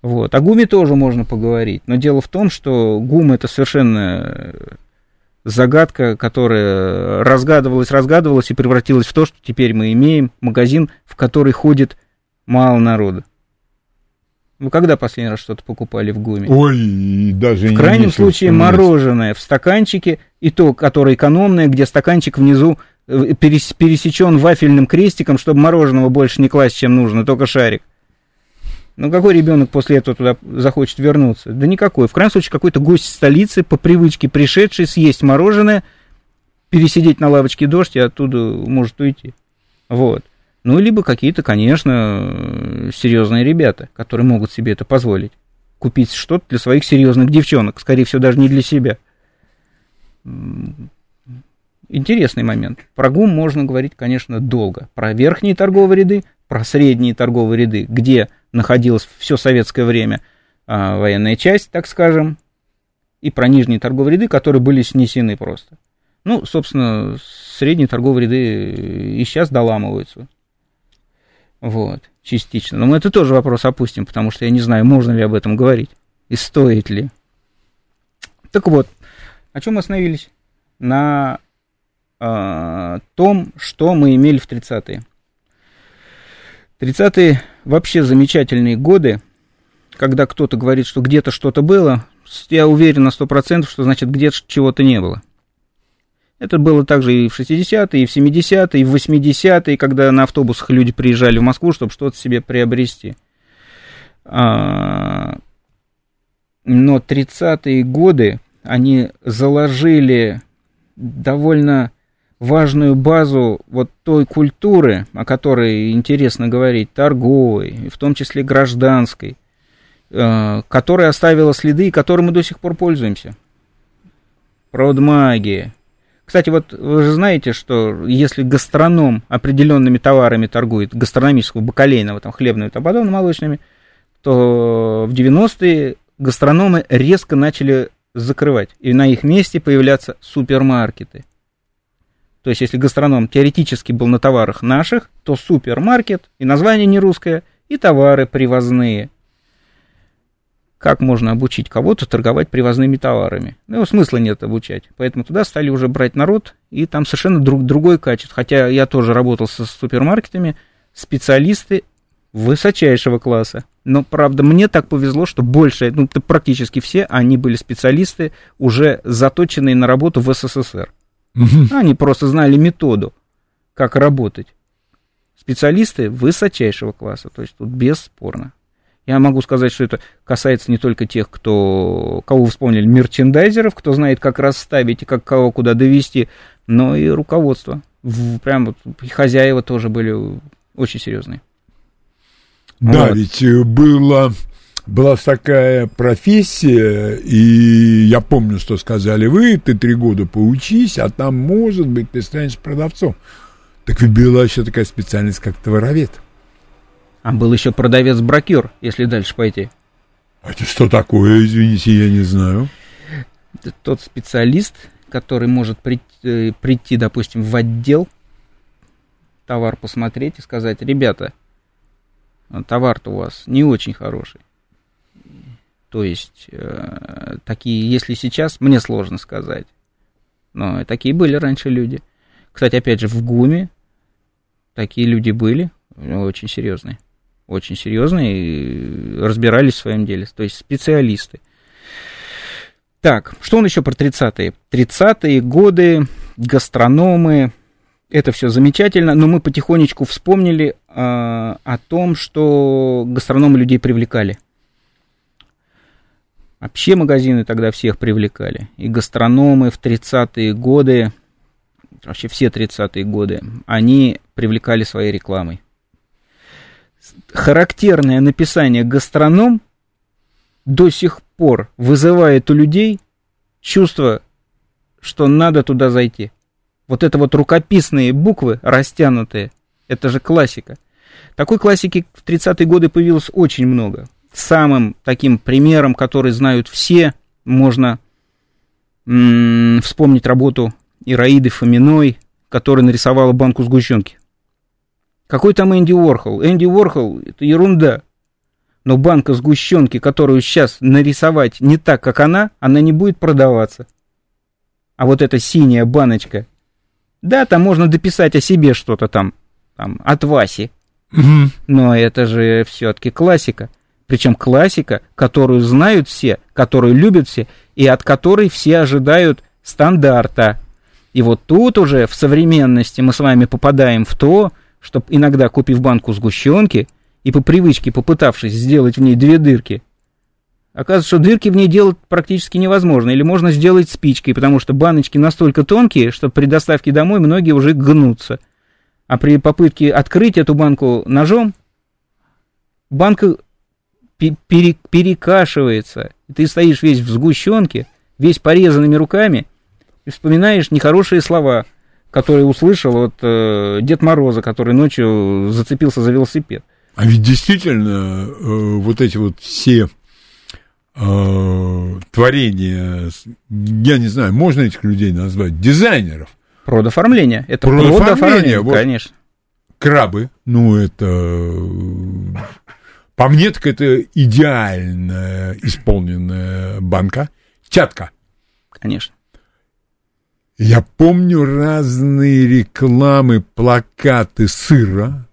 Вот. О ГУМе тоже можно поговорить, но дело в том, что ГУМ это совершенно загадка, которая разгадывалась, разгадывалась и превратилась в то, что теперь мы имеем магазин, в который ходит мало народа. Вы когда последний раз что-то покупали в ГУМе? Ой, даже В крайнем нечего случае вспоминать. мороженое в стаканчике, и то, которое экономное, где стаканчик внизу э, перес- пересечен вафельным крестиком, чтобы мороженого больше не класть, чем нужно, только шарик. Ну, какой ребенок после этого туда захочет вернуться? Да никакой. В крайнем случае, какой-то гость столицы, по привычке пришедший, съесть мороженое, пересидеть на лавочке дождь и оттуда может уйти. Вот. Ну, либо какие-то, конечно, серьезные ребята, которые могут себе это позволить. Купить что-то для своих серьезных девчонок, скорее всего, даже не для себя. Интересный момент. Про ГУМ можно говорить, конечно, долго. Про верхние торговые ряды, про средние торговые ряды, где находилась все советское время а, военная часть, так скажем, и про нижние торговые ряды, которые были снесены просто. Ну, собственно, средние торговые ряды и сейчас доламываются. Вот, частично. Но мы это тоже вопрос опустим, потому что я не знаю, можно ли об этом говорить и стоит ли. Так вот, о чем мы остановились? На э, том, что мы имели в 30-е. 30-е вообще замечательные годы, когда кто-то говорит, что где-то что-то было, я уверен на 100%, что значит где-то чего-то не было. Это было также и в 60-е, и в 70-е, и в 80-е, когда на автобусах люди приезжали в Москву, чтобы что-то себе приобрести. А, Но 30-е годы, они заложили довольно важную базу вот той культуры, о которой интересно говорить, торговой, в том числе гражданской, э, которая оставила следы и которой мы до сих пор пользуемся. Продмагия. Кстати, вот вы же знаете, что если гастроном определенными товарами торгует, гастрономического, бакалейного, там, хлебными, табадонно-молочными, то в 90-е гастрономы резко начали закрывать, и на их месте появляться супермаркеты. То есть, если гастроном теоретически был на товарах наших, то супермаркет, и название не русское, и товары привозные. Как можно обучить кого-то торговать привозными товарами? Ну, смысла нет обучать. Поэтому туда стали уже брать народ, и там совершенно друг, другое качество. Хотя я тоже работал со супермаркетами, специалисты высочайшего класса. Но, правда, мне так повезло, что больше, ну, практически все, они были специалисты, уже заточенные на работу в СССР. Они просто знали методу, как работать. Специалисты высочайшего класса, то есть тут бесспорно. Я могу сказать, что это касается не только тех, кто, кого вспомнили, мерчендайзеров, кто знает, как расставить и как кого куда довести, но и руководство. В, прям вот хозяева тоже были очень серьезные. Да, Вот. ведь э, было, была такая профессия, и я помню, что сказали вы, ты три года поучись, а там, может быть, ты станешь продавцом. Так ведь была еще такая специальность, как товаровед. А был еще продавец-брокер, если дальше пойти. А Это что такое, извините, я не знаю. Это тот специалист, который может прийти, э, прийти, допустим, в отдел, товар посмотреть и сказать, ребята, товар-то у вас не очень хороший. То есть, э, такие, если сейчас, мне сложно сказать, но такие были раньше люди. Кстати, опять же, в ГУМе такие люди были, очень серьезные. Очень серьезные и разбирались в своем деле. То есть специалисты. Так, что он еще про 30-е? 30-е годы, гастрономы, это все замечательно, но мы потихонечку вспомнили э, о том, что гастрономы людей привлекали. Вообще магазины тогда всех привлекали. И гастрономы в 30-е годы, вообще все 30-е годы, они привлекали своей рекламой. Характерное написание гастроном до сих пор вызывает у людей чувство, что надо туда зайти. Вот это вот рукописные буквы, растянутые, это же классика. Такой классики в 30-е годы появилось очень много. Самым таким примером, который знают все, можно м- вспомнить работу Ираиды Фоминой, которая нарисовала банку сгущенки. Какой там Энди Уорхол? Энди Уорхол – это ерунда. Но банка сгущенки, которую сейчас нарисовать не так, как она, она не будет продаваться. А вот эта синяя баночка, да, там можно дописать о себе что-то там, там от Васи. Но это же все-таки классика. Причем классика, которую знают все, которую любят все, и от которой все ожидают стандарта. И вот тут уже в современности мы с вами попадаем в то, что иногда, купив банку сгущенки и по привычке попытавшись сделать в ней две дырки, оказывается, что дырки в ней делать практически невозможно. Или можно сделать спичкой, потому что баночки настолько тонкие, что при доставке домой многие уже гнутся. А при попытке открыть эту банку ножом, банка пере- перекашивается. И ты стоишь весь в сгущенке, весь порезанными руками, и вспоминаешь нехорошие слова, которые услышал от э, Дед Мороза, который ночью зацепился за велосипед. А ведь действительно э, вот эти вот все э, творения, я не знаю, можно этих людей назвать дизайнеров, Продоформление. Это Продоформление, продоформление, вот. конечно. крабы, ну это по мне так это идеально исполненная банка, чатка. Конечно. Я помню разные рекламы, плакаты сыра.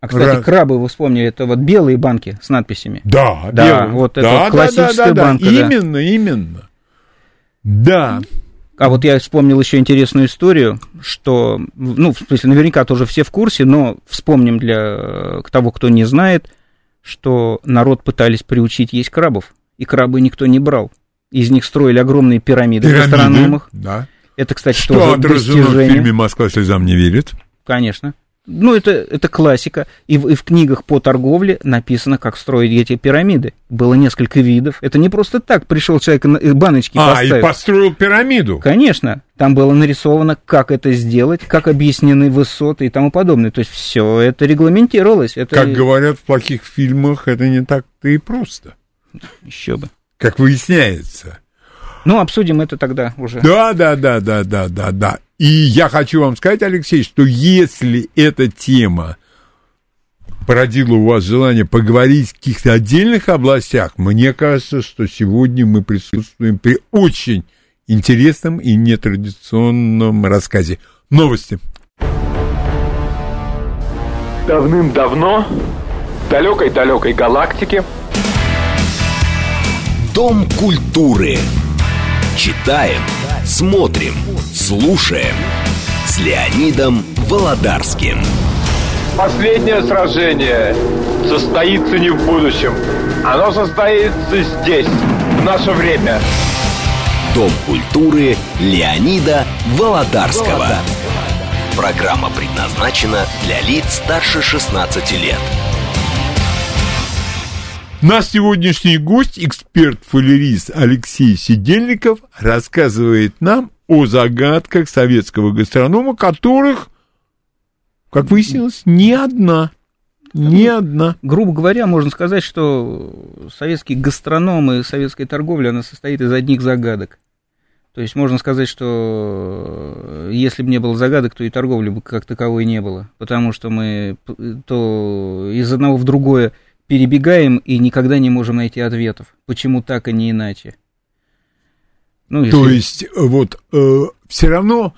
А, кстати, Ра- крабы, вы вспомнили, это вот белые банки с надписями. Да, Да, белые. вот это да, вот да, классическая да, да, да. банка, да. Именно, именно. Да. А вот я вспомнил еще интересную историю, что, ну, в смысле, наверняка тоже все в курсе, но вспомним для э, того, кто не знает, что народ пытались приучить есть крабов, и крабы никто не брал. Из них строили огромные пирамиды, Пирамиды. гастрономах. Да. Это, кстати, Что тоже отражено в достижение. фильме «Москва слезам не верит». Конечно. Ну, это, это классика. И в, и в книгах по торговле написано, как строить эти пирамиды. Было несколько видов. Это не просто так пришел человек на- баночки А, поставил. и построил пирамиду. Конечно, там было нарисовано, как это сделать, как объяснены высоты и тому подобное. То есть все это регламентировалось. Это Как говорят в плохих фильмах, это не так-то и просто, еще бы. как выясняется. Ну, обсудим это тогда уже. Да, да, да, да, да, да, да. И я хочу вам сказать, Алексей, что если эта тема породила у вас желание поговорить в каких-то отдельных областях, мне кажется, что сегодня мы присутствуем при очень интересном и нетрадиционном рассказе. Новости. Давным-давно, в далекой-далекой галактике, Дом культуры. Читаем, смотрим, слушаем. С Леонидом Володарским. последнее сражение состоится не в будущем. Оно состоится здесь, в наше время. Дом культуры Леонида Володарского. Программа предназначена для лиц старше 16 лет. Наш сегодняшний гость, эксперт-фалерист Алексей Сидельников, рассказывает нам о загадках советского гастронома, которых, как выяснилось, не одна. Не одна. Грубо говоря, можно сказать, что советский гастроном и советская торговля, она состоит из одних загадок. То есть можно сказать, что если бы не было загадок, то и торговли бы как таковой не было. Потому что мы то из одного в другое перебегаем и никогда не можем найти ответов. Почему так, а не иначе? Ну, То если- есть, э, вот, все равно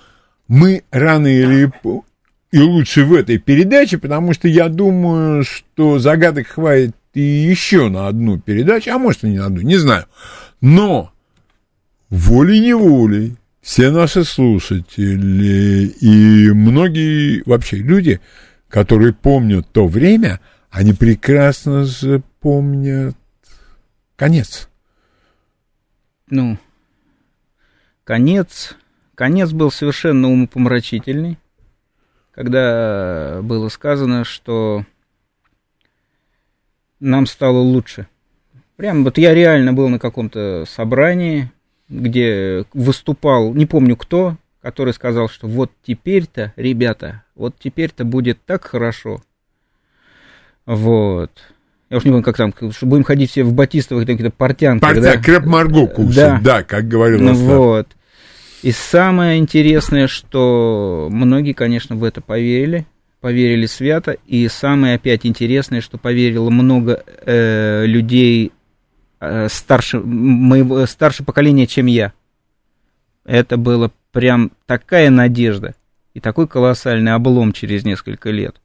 мы рано или и лучше в этой передаче, потому что я думаю, что загадок хватит и еще на одну передачу, а может и не на одну, не знаю. Но волей-неволей все наши слушатели и многие вообще люди, которые помнят то время, они прекрасно же помнят конец. Ну, конец, конец был совершенно умопомрачительный, когда было сказано, что нам стало лучше. Прям вот я реально был на каком-то собрании, где выступал, не помню кто, который сказал, что вот теперь-то, ребята, вот теперь-то будет так хорошо. Вот. Я уж не помню, как там, что будем ходить все в батистовых каких-то портянках. Портян, да? креп Марго кушать, да. да, как говорил ну, Вот. И самое интересное, что многие, конечно, в это поверили, поверили свято, и самое опять интересное, что поверило много э, людей э, старше, моего, старше поколения, чем я. Это было прям такая надежда и такой колоссальный облом через несколько лет.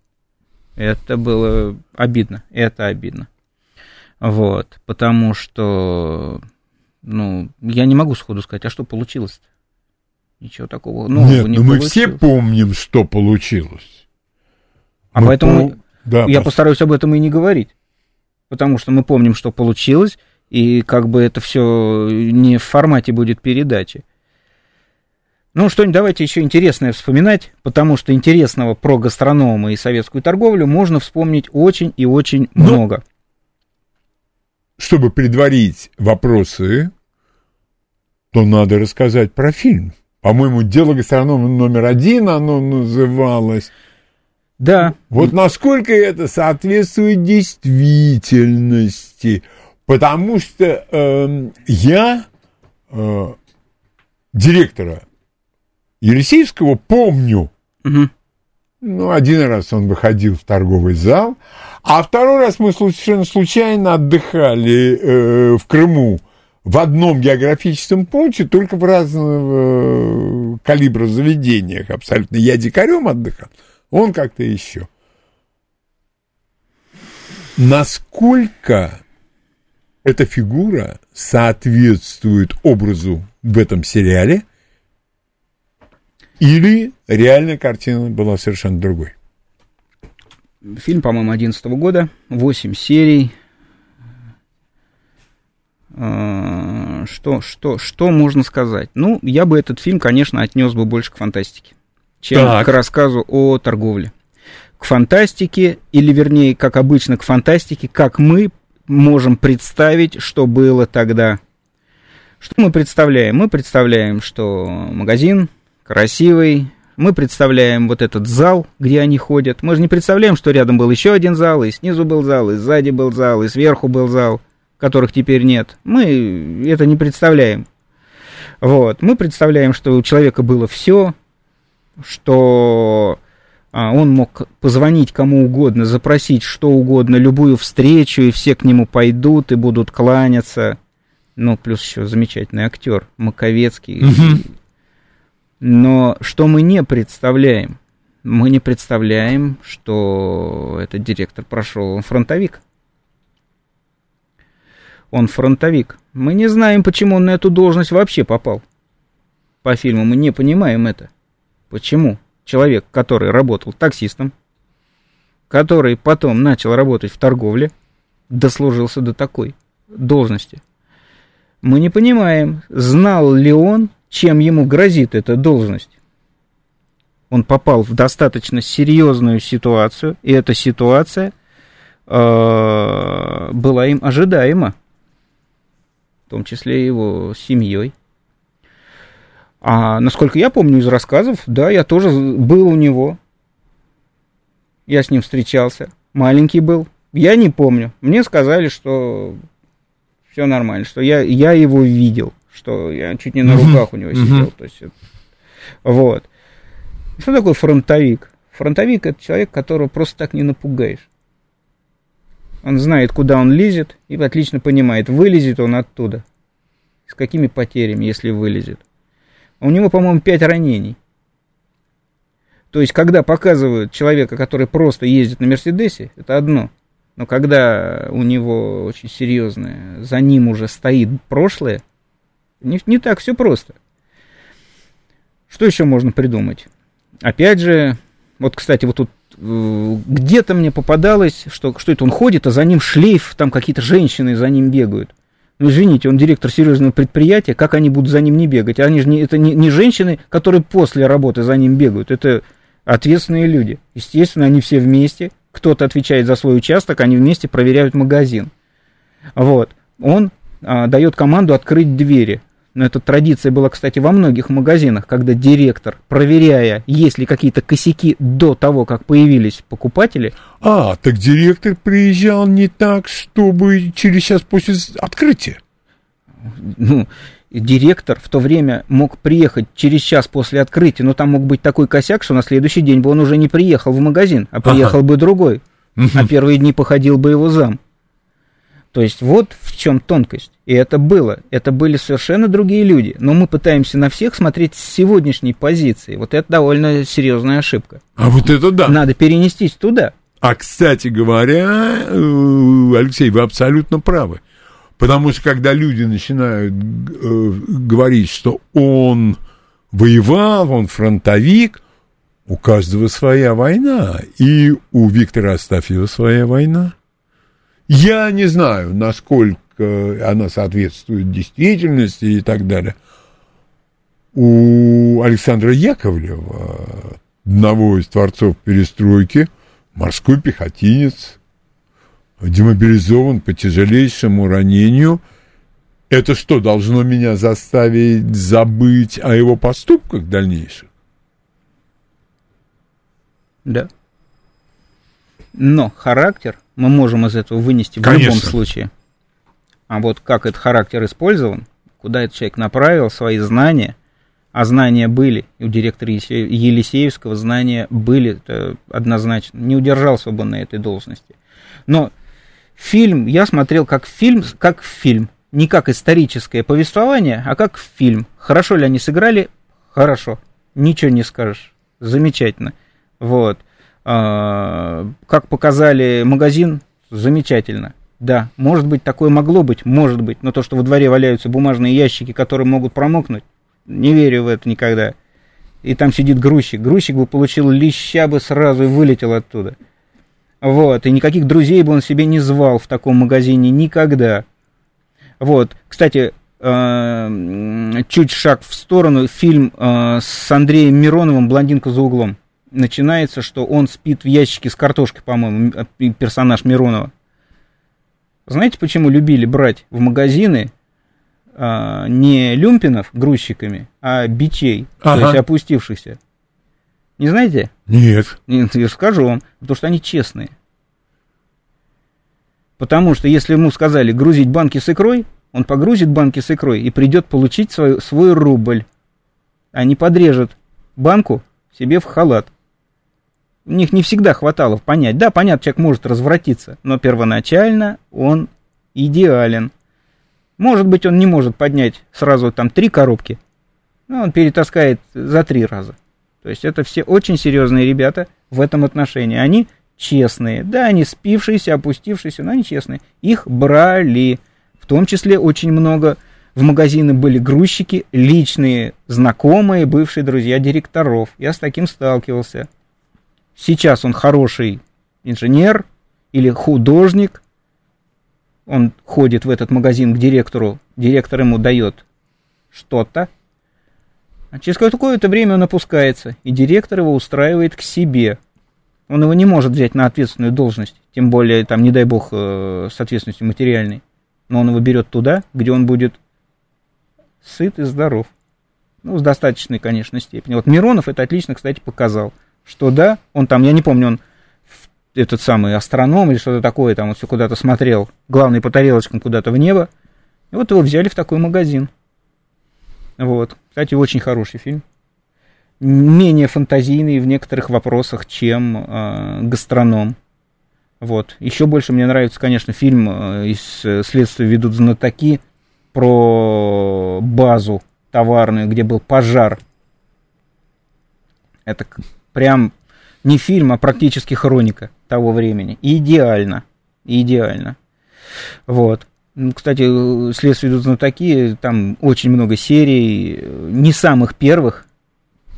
Это было обидно, это обидно. Вот, потому что, ну, я не могу сходу сказать, а что получилось-то? Ничего такого нового Нет, не но мы все помним, что получилось. А мы поэтому пом... да, я постараюсь об этом и не говорить. Потому что мы помним, что получилось, и как бы это все не в формате будет передачи. Ну, что-нибудь давайте еще интересное вспоминать, потому что интересного про гастронома и советскую торговлю можно вспомнить очень и очень ну, много. Чтобы предварить вопросы, то надо рассказать про фильм. По-моему, дело гастронома номер один оно называлось. Да. Вот насколько это соответствует действительности. Потому что э, я э, директора Елисеевского помню. Угу. Ну, один раз он выходил в торговый зал, а второй раз мы совершенно случайно отдыхали э, в Крыму в одном географическом пункте, только в разного э, калибра заведениях абсолютно. Я дикарем отдыхал, он как-то еще. Насколько эта фигура соответствует образу в этом сериале, или реальная картина была совершенно другой? Фильм, по-моему, 11 года, 8 серий, Э, что, что, что можно сказать? Ну, я бы этот фильм, конечно, отнес бы больше к фантастике, чем так. к рассказу о торговле. К фантастике, или вернее, как обычно, к фантастике, как мы можем представить, что было тогда. Что мы представляем? Мы представляем, что магазин красивый, мы представляем вот этот зал, где они ходят. Мы же не представляем, что рядом был еще один зал, и снизу был зал, и сзади был зал, и сверху был зал которых теперь нет, мы это не представляем. Вот. Мы представляем, что у человека было все, что а, он мог позвонить кому угодно, запросить что угодно, любую встречу, и все к нему пойдут и будут кланяться. Ну, плюс еще замечательный актер Маковецкий. Но что мы не представляем? Мы не представляем, что этот директор прошел фронтовик он фронтовик. Мы не знаем, почему он на эту должность вообще попал. По фильму мы не понимаем это. Почему человек, который работал таксистом, который потом начал работать в торговле, дослужился до такой должности. Мы не понимаем, знал ли он, чем ему грозит эта должность. Он попал в достаточно серьезную ситуацию, и эта ситуация э, была им ожидаема в том числе его семьей. А насколько я помню из рассказов, да, я тоже был у него. Я с ним встречался. Маленький был. Я не помню. Мне сказали, что все нормально, что я, я его видел, что я чуть не на руках у него сидел. То есть, вот. Что такое фронтовик? Фронтовик это человек, которого просто так не напугаешь. Он знает, куда он лезет, и отлично понимает, вылезет он оттуда. С какими потерями, если вылезет. У него, по-моему, пять ранений. То есть, когда показывают человека, который просто ездит на Мерседесе, это одно. Но когда у него очень серьезное, за ним уже стоит прошлое, Не, не так все просто. Что еще можно придумать? Опять же, вот, кстати, вот тут э, где-то мне попадалось, что, что это он ходит, а за ним шлейф, там какие-то женщины за ним бегают. Ну, извините, он директор серьезного предприятия, как они будут за ним не бегать? Они же не, это не, не женщины, которые после работы за ним бегают, это ответственные люди. Естественно, они все вместе, кто-то отвечает за свой участок, они вместе проверяют магазин. Вот. Он а, дает команду открыть двери. Но эта традиция была, кстати, во многих магазинах, когда директор, проверяя, есть ли какие-то косяки до того, как появились покупатели. А, так директор приезжал не так, чтобы через час после открытия. Ну, директор в то время мог приехать через час после открытия, но там мог быть такой косяк, что на следующий день бы он уже не приехал в магазин, а приехал ага. бы другой. А первые дни походил бы его зам. То есть вот в чем тонкость. И это было. Это были совершенно другие люди. Но мы пытаемся на всех смотреть с сегодняшней позиции. Вот это довольно серьезная ошибка. А вот это да. Надо перенестись туда. А, кстати говоря, э, Алексей, вы абсолютно правы. Потому что когда люди начинают э, говорить, что он воевал, он фронтовик, у каждого своя война. И у Виктора Астафьева своя война. Я не знаю, насколько она соответствует действительности и так далее. У Александра Яковлева, одного из творцов перестройки, морской пехотинец, демобилизован по тяжелейшему ранению. Это что, должно меня заставить забыть о его поступках дальнейших? Да. Но характер мы можем из этого вынести в Конечно. любом случае. А вот как этот характер использован, куда этот человек направил свои знания, а знания были, и у директора Елисеевского знания были однозначно, не удержался бы на этой должности. Но фильм я смотрел как фильм, как фильм, не как историческое повествование, а как фильм. Хорошо ли они сыграли? Хорошо. Ничего не скажешь. Замечательно. Вот. А, как показали магазин, замечательно. Да, может быть, такое могло быть, может быть, но то, что во дворе валяются бумажные ящики, которые могут промокнуть, не верю в это никогда. И там сидит грузчик. Грузчик бы получил леща бы сразу и вылетел оттуда. Вот, и никаких друзей бы он себе не звал в таком магазине никогда. Вот, кстати, а, чуть шаг в сторону, фильм а, с Андреем Мироновым «Блондинка за углом» начинается, что он спит в ящике с картошкой, по-моему, персонаж Миронова. Знаете, почему любили брать в магазины а, не люмпинов грузчиками, а бичей, ага. то есть опустившихся? Не знаете? Нет. Нет, я скажу вам, потому что они честные. Потому что если ему сказали грузить банки с икрой, он погрузит банки с икрой и придет получить свой, свой рубль, а не подрежет банку себе в халат у них не всегда хватало понять. Да, понятно, человек может развратиться, но первоначально он идеален. Может быть, он не может поднять сразу там три коробки, но он перетаскает за три раза. То есть это все очень серьезные ребята в этом отношении. Они честные. Да, они спившиеся, опустившиеся, но они честные. Их брали. В том числе очень много в магазины были грузчики, личные, знакомые, бывшие друзья директоров. Я с таким сталкивался. Сейчас он хороший инженер или художник, он ходит в этот магазин к директору, директор ему дает что-то, а через какое-то время он опускается, и директор его устраивает к себе. Он его не может взять на ответственную должность, тем более, там, не дай бог, э, с ответственностью материальной. Но он его берет туда, где он будет сыт и здоров. Ну, с достаточной, конечно, степени. Вот Миронов это отлично, кстати, показал – что да, он там, я не помню, он этот самый астроном или что-то такое, там он все куда-то смотрел, главный по тарелочкам куда-то в небо. И вот его взяли в такой магазин. Вот. Кстати, очень хороший фильм. Менее фантазийный в некоторых вопросах, чем э, гастроном. Вот. Еще больше мне нравится, конечно, фильм э, из э, «Следствия ведут знатоки» про базу товарную, где был пожар. Это прям не фильм, а практически хроника того времени. Идеально. Идеально. Вот. Ну, Кстати, следствие идут знатоки, там очень много серий, не самых первых,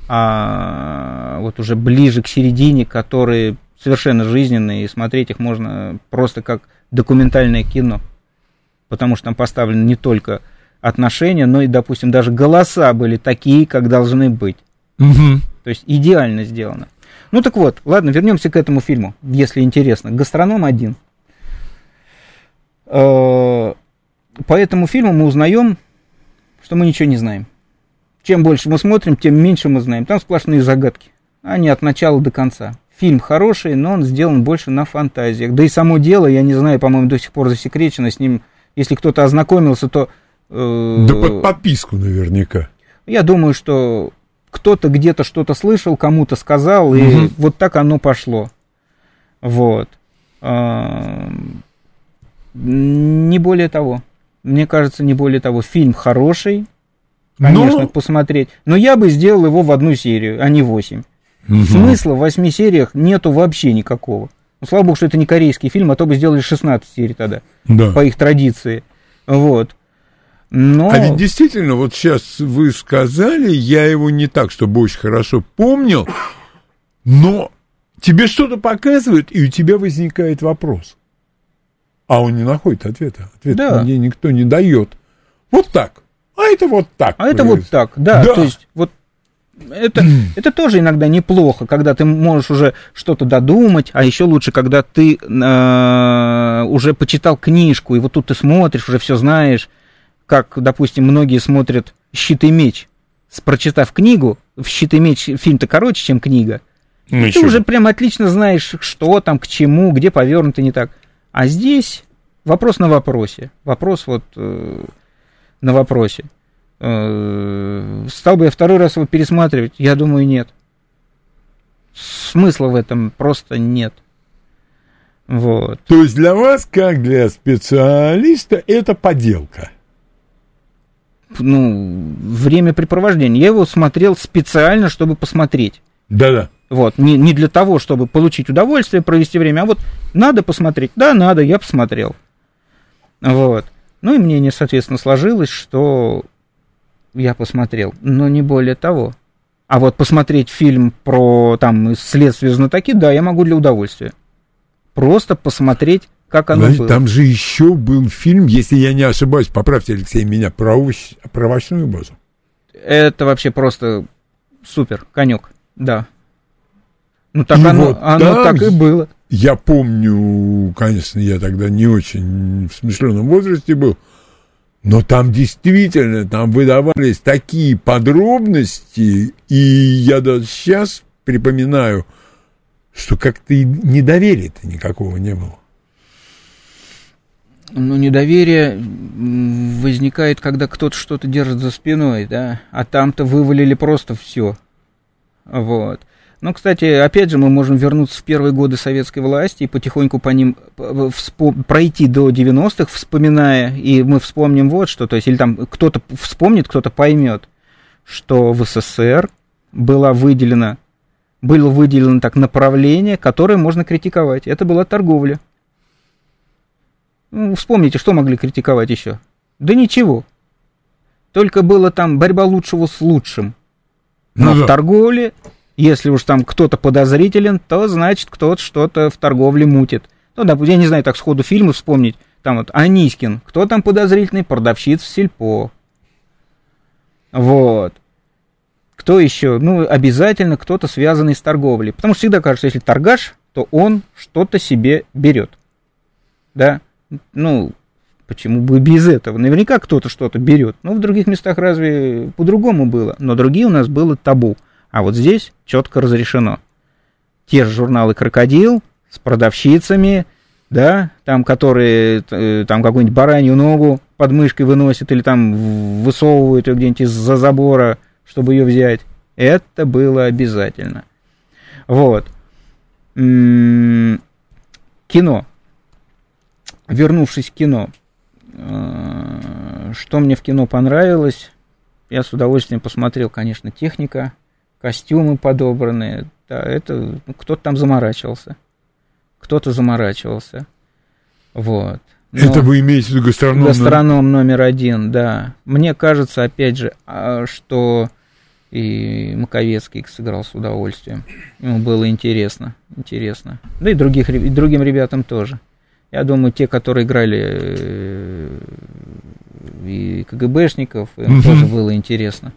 а вот уже ближе к середине, которые совершенно жизненные, и смотреть их можно просто как документальное кино. Потому что там поставлены не только отношения, но и, допустим, даже голоса были такие, как должны быть. Мгм. То есть идеально сделано. Ну так вот, ладно, вернемся к этому фильму, если интересно. Гастроном один. Э, По этому фильму мы узнаем, что мы ничего не знаем. Чем больше мы смотрим, тем меньше мы знаем. Там сплошные загадки. Они от начала до конца. Фильм хороший, но он сделан больше на фантазиях. Да и само дело, я не знаю, по-моему, до сих пор засекречено. С ним, если кто-то ознакомился, то... э, Да под подписку наверняка. я думаю, что кто-то где-то что-то слышал, кому-то сказал, и Мгм. вот так оно пошло. Вот. Ам, Не более того. Мне кажется, не более того. Фильм хороший, конечно, Но- посмотреть. Но я бы сделал его в одну серию, а не восемь. Мгм. Смысла в восьми сериях нету вообще никакого. Ну, слава богу, что это не корейский фильм, а то бы сделали 16 серий тогда, Да. по их традиции. Вот. Но... А ведь действительно, вот сейчас вы сказали, я его не так, чтобы очень хорошо помнил, но тебе что-то показывают, и у тебя возникает вопрос. А он не находит ответа. Ответа Да. мне никто не дает. Вот так. А это вот так. А это вот так, да, Да. то есть вот это, это тоже иногда неплохо, когда ты можешь уже что-то додумать, а еще лучше, когда ты э, уже почитал книжку, и вот тут ты смотришь, уже все знаешь, как, допустим, многие смотрят «Щит и меч», прочитав книгу, в «Щит и меч» фильм-то короче, чем книга, Ну, ты уже прям отлично знаешь, что там, к чему, где повернуто не так. А здесь вопрос на вопросе. Вопрос вот э, на вопросе. Э, стал бы я второй раз его пересматривать? Я думаю, нет. Смысла в этом просто нет. Вот. То есть для вас, как для специалиста, это поделка. Ну, времяпрепровождение. Я его смотрел специально, чтобы посмотреть. Да-да. Вот, не, не для того, чтобы получить удовольствие, провести время, а вот надо посмотреть. Да, надо, я посмотрел. Вот. Ну и мнение, соответственно, сложилось, что я посмотрел, но не более того. А вот посмотреть фильм про там следствие знатоки, да, я могу для удовольствия. Просто посмотреть, как оно Знаете, было. там же еще был фильм, если я не ошибаюсь, поправьте, Алексей, меня, про, овощ- про овощную базу. Это вообще просто супер, конек, да. Ну так И оно, вот оно так и было. Я помню, конечно, я тогда не очень в смышленом возрасте был, но там действительно, там выдавались такие подробности, и я даже сейчас припоминаю, что как-то и недоверия-то никакого не было. Ну, недоверие возникает, когда кто-то что-то держит за спиной, да, а там-то вывалили просто все. Вот. Ну, кстати, опять же, мы можем вернуться в первые годы советской власти и потихоньку по ним пройти до 90-х, вспоминая, и мы вспомним вот что, то есть, или там кто-то вспомнит, кто-то поймет, что в СССР была выделена, было выделено так направление, которое можно критиковать. Это была торговля. Ну, вспомните, что могли критиковать еще? Да ничего. Только было там борьба лучшего с лучшим. Но Ну в да. торговле, если уж там кто-то подозрителен, то значит кто-то что-то в торговле мутит. Ну, допустим, я не знаю, так сходу фильмы вспомнить. Там вот Анискин. Кто там подозрительный? Продавщица в сельпо. Вот. Кто еще? Ну, обязательно кто-то связанный с торговлей. Потому что всегда кажется, если торгаш, то он что-то себе берет. Да? Ну, почему бы без этого? Наверняка кто-то что-то берет. Но в других местах разве по-другому было? Но другие у нас было табу. А вот здесь четко разрешено. Те же журналы «Крокодил» с продавщицами, да, там, которые э, там какую-нибудь баранью ногу под мышкой выносят или там высовывают ее где-нибудь из-за забора, чтобы ее взять. Это было обязательно. Вот. М, Кино. Вернувшись к кино. э, Что мне в кино понравилось? Я с удовольствием посмотрел, конечно, техника, костюмы подобранные. Да, это ну, кто-то там заморачивался. Кто-то заморачивался. Вот. Но Это вы имеете в виду гастроном? Гастроном номер один, да. Мне кажется, опять же, а, что и Маковецкий сыграл с удовольствием. Ему было интересно, интересно. Да и, других, и другим ребятам тоже. Я думаю, те, которые играли э, и КГБшников, им тоже было интересно.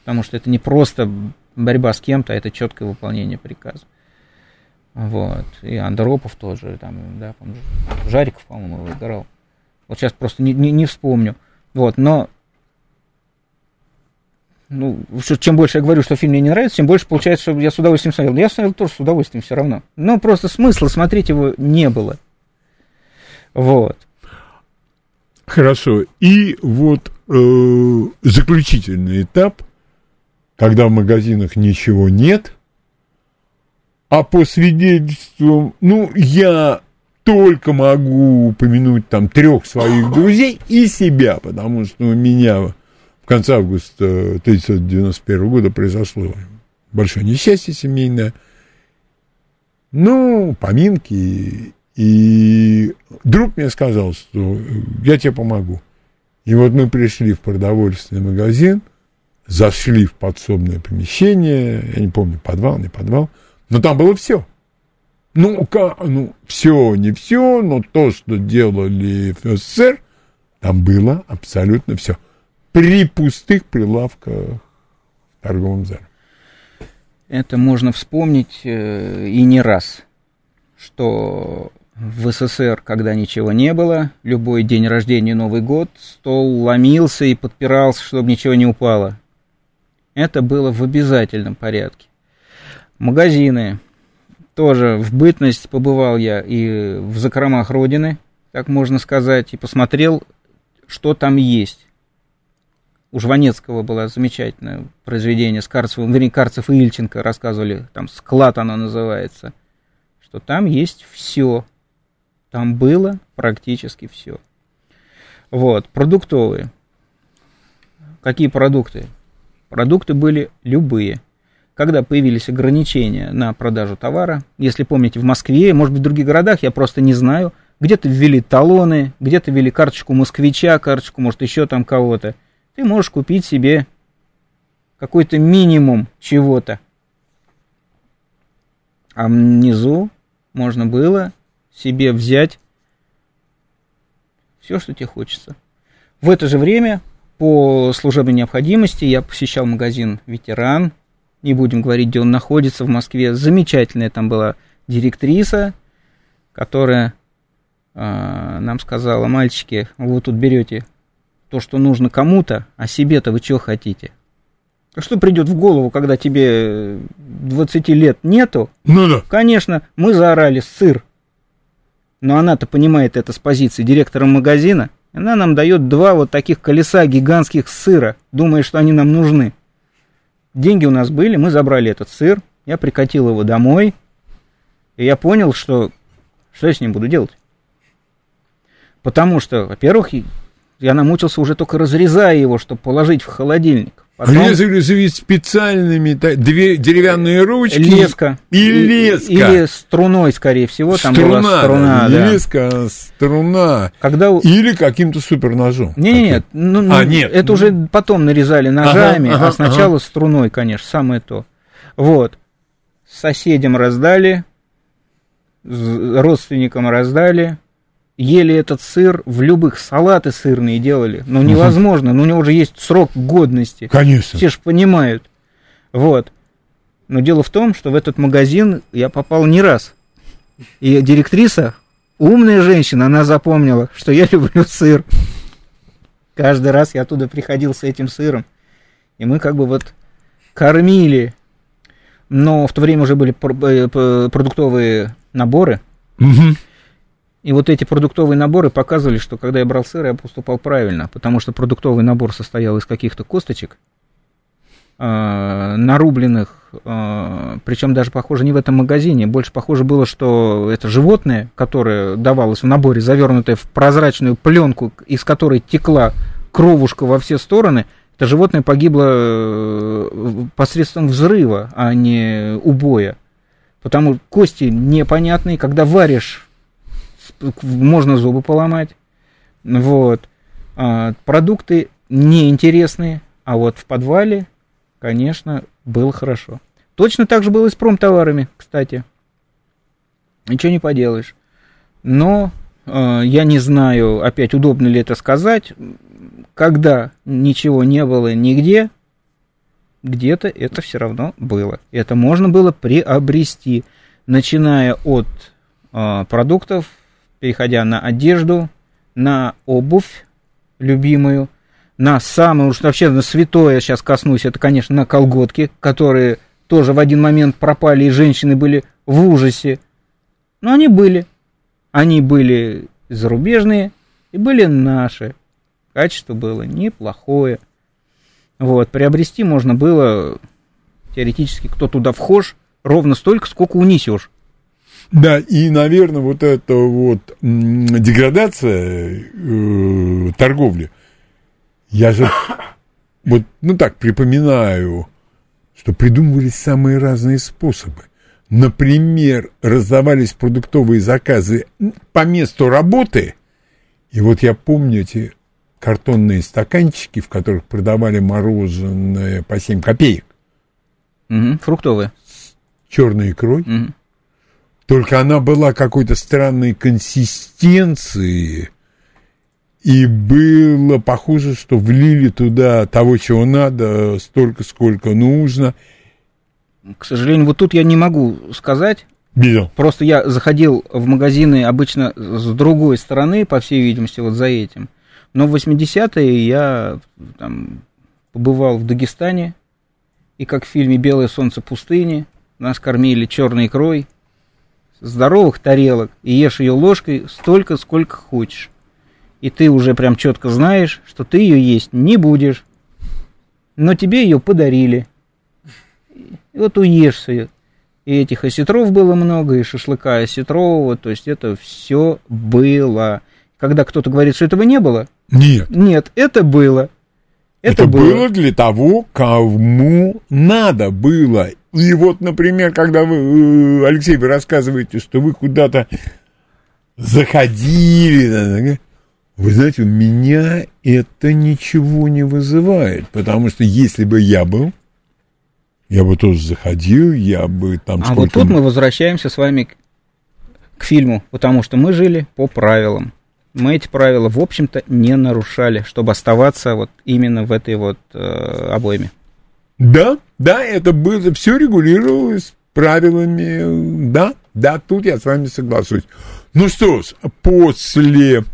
Потому что это не просто борьба с кем-то, а это четкое выполнение приказа. Вот. И Андропов тоже, там, да, Жариков, по-моему, играл. Вот сейчас просто не, не, не вспомню. Вот, но ну, чем больше я говорю, что фильм мне не нравится, тем больше получается, что я с удовольствием смотрел. Я смотрел тоже с удовольствием все равно. Но просто смысла смотреть его не было. Вот. Хорошо. И вот э, заключительный этап, когда в магазинах ничего нет, а по свидетельствам, ну, я только могу упомянуть там трех своих друзей и себя, потому что у меня в конце августа 1991 года произошло большое несчастье семейное. Ну, поминки. И друг мне сказал, что я тебе помогу. И вот мы пришли в продовольственный магазин, зашли в подсобное помещение, я не помню, подвал, не подвал, но там было все. Ну, как, ну, все, не все, но то, что делали в СССР, там было абсолютно все. При пустых прилавках в торговом зале. Это можно вспомнить э, и не раз, что в СССР, когда ничего не было, любой день рождения, Новый год, стол ломился и подпирался, чтобы ничего не упало. Это было в обязательном порядке. Магазины. Тоже в бытность побывал я и в закромах Родины, так можно сказать, и посмотрел, что там есть. У Жванецкого было замечательное произведение с Карцевым, вернее, Карцев и Ильченко рассказывали, там «Склад» оно называется, что там есть все. Там было практически все. Вот, продуктовые. Какие продукты? Продукты были любые когда появились ограничения на продажу товара. Если помните, в Москве, может быть, в других городах, я просто не знаю, где-то ввели талоны, где-то ввели карточку москвича, карточку, может, еще там кого-то. Ты можешь купить себе какой-то минимум чего-то. А внизу можно было себе взять все, что тебе хочется. В это же время, по служебной необходимости, я посещал магазин «Ветеран», не будем говорить, где он находится, в Москве. Замечательная там была директриса, которая э, нам сказала, мальчики, вы тут берете то, что нужно кому-то, а себе-то вы что хотите? А что придет в голову, когда тебе 20 лет нету? Ну да. Конечно, мы заорали сыр. Но она-то понимает это с позиции директора магазина. Она нам дает два вот таких колеса гигантских сыра, думая, что они нам нужны. Деньги у нас были, мы забрали этот сыр, я прикатил его домой, и я понял, что что я с ним буду делать. Потому что, во-первых, я намучился уже только разрезая его, чтобы положить в холодильник. Потом... Резали специальными две деревянные ручки. Леска. И леска. Или струной, скорее всего, там струна, была струна. Да. Леска, струна. Когда... Или каким-то суперножом. Нет, нет, ну, ну, а, нет. Это уже потом нарезали ножами, ага, ага, а сначала ага. струной, конечно, самое то. Вот. Соседям раздали, родственникам раздали, ели этот сыр, в любых салаты сырные делали. Ну, невозможно, ну, у него уже есть срок годности. Конечно. Все же понимают. Вот. Но дело в том, что в этот магазин я попал не раз. И директриса, умная женщина, она запомнила, что я люблю сыр. Каждый раз я оттуда приходил с этим сыром. И мы как бы вот кормили. Но в то время уже были э, продуктовые наборы. Угу. И вот эти продуктовые наборы показывали, что когда я брал сыр, я поступал правильно, потому что продуктовый набор состоял из каких-то косточек, э, нарубленных, э, причем даже похоже не в этом магазине, больше похоже было, что это животное, которое давалось в наборе, завернутое в прозрачную пленку, из которой текла кровушка во все стороны, это животное погибло э, посредством взрыва, а не убоя. Потому кости непонятные, когда варишь можно зубы поломать. Вот. А, продукты неинтересные, а вот в подвале, конечно, было хорошо. Точно так же было и с промтоварами, кстати. Ничего не поделаешь. Но э, я не знаю, опять удобно ли это сказать, когда ничего не было нигде, где-то это все равно было. Это можно было приобрести, начиная от э, продуктов, переходя на одежду, на обувь любимую, на самое уж вообще на святое сейчас коснусь, это, конечно, на колготки, которые тоже в один момент пропали, и женщины были в ужасе. Но они были. Они были зарубежные и были наши. Качество было неплохое. Вот, приобрести можно было теоретически, кто туда вхож, ровно столько, сколько унесешь. Да, и, наверное, вот эта вот деградация э, торговли, я же вот, ну так, припоминаю, что придумывались самые разные способы. Например, раздавались продуктовые заказы по месту работы, и вот я помню эти картонные стаканчики, в которых продавали мороженое по 7 копеек. Угу, фруктовые. С черной икрой. Угу. Только она была какой-то странной консистенции, и было похоже, что влили туда того, чего надо, столько, сколько нужно. К сожалению, вот тут я не могу сказать. Видел. Просто я заходил в магазины обычно с другой стороны, по всей видимости, вот за этим. Но в 80-е я там, побывал в Дагестане, и как в фильме «Белое солнце пустыни» нас кормили черной икрой, здоровых тарелок и ешь ее ложкой столько, сколько хочешь. И ты уже прям четко знаешь, что ты ее есть не будешь. Но тебе ее подарили. И вот уешься ее. И этих осетров было много, и шашлыка осетрового, то есть это все было. Когда кто-то говорит, что этого не было, нет. Нет, это было. Это, это было. было для того, кому надо было. И вот, например, когда вы, э, Алексей, вы рассказываете, что вы куда-то заходили, вы знаете, у меня это ничего не вызывает, потому что если бы я был, я бы тоже заходил, я бы там... А вот тут мы возвращаемся с вами к, к фильму, потому что мы жили по правилам. Мы эти правила, в общем-то, не нарушали, чтобы оставаться вот именно в этой вот э, обойме. Да, да, это было, все регулировалось правилами, да, да, тут я с вами соглашусь. Ну что ж, после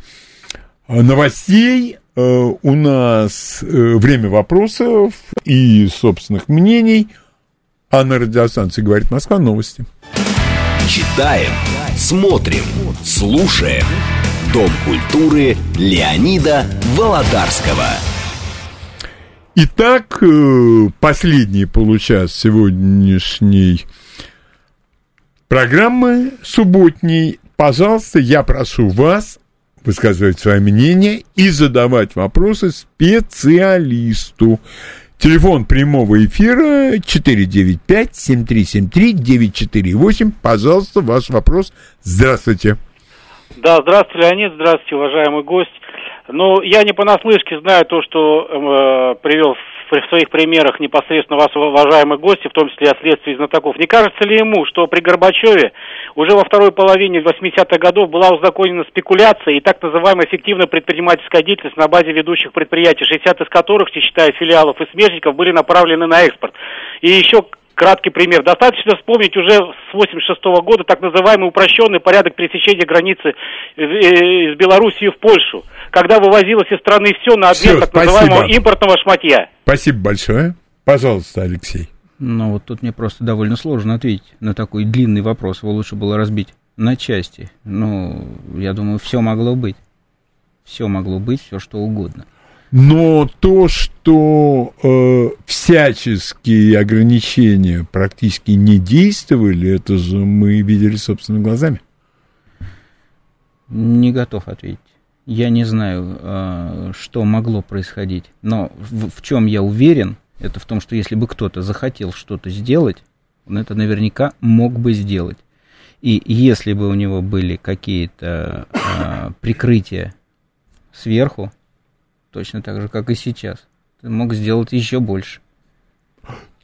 э, новостей э, у нас э, время вопросов и собственных мнений, а на радиостанции «Говорит Москва» новости. Читаем, смотрим, слушаем. Дом культуры Леонида Володарского. Итак, э, последний получас сегодняшней программы субботней. Пожалуйста, я прошу вас высказывать свое мнение и задавать вопросы специалисту. Телефон прямого эфира 495-7373-948. Пожалуйста, ваш вопрос. Здравствуйте. Да, здравствуйте, Леонид, здравствуйте, уважаемый гость. Ну, я не понаслышке знаю то, что э, привел в своих примерах непосредственно вас, уважаемые гости, в том числе о следствии знатоков. Не кажется ли ему, что при Горбачеве уже во второй половине 80-х годов была узаконена спекуляция и так называемая эффективная предпринимательская деятельность на базе ведущих предприятий, 60 из которых, не считая филиалов и смежников, были направлены на экспорт. И еще краткий пример. Достаточно вспомнить уже с 86 -го года так называемый упрощенный порядок пересечения границы э, из Белоруссии в Польшу, когда вывозилось из страны все на обмен так называемого импортного шматья. Спасибо большое. Пожалуйста, Алексей. Ну, вот тут мне просто довольно сложно ответить на такой длинный вопрос. Его лучше было разбить на части. Ну, я думаю, все могло быть. Все могло быть, все что угодно. Но то, что э, всяческие ограничения практически не действовали, это же мы видели собственными глазами. Не готов ответить. Я не знаю, э, что могло происходить. Но в, в чем я уверен, это в том, что если бы кто-то захотел что-то сделать, он это наверняка мог бы сделать. И если бы у него были какие-то э, прикрытия сверху, точно так же, как и сейчас. Ты мог сделать еще больше.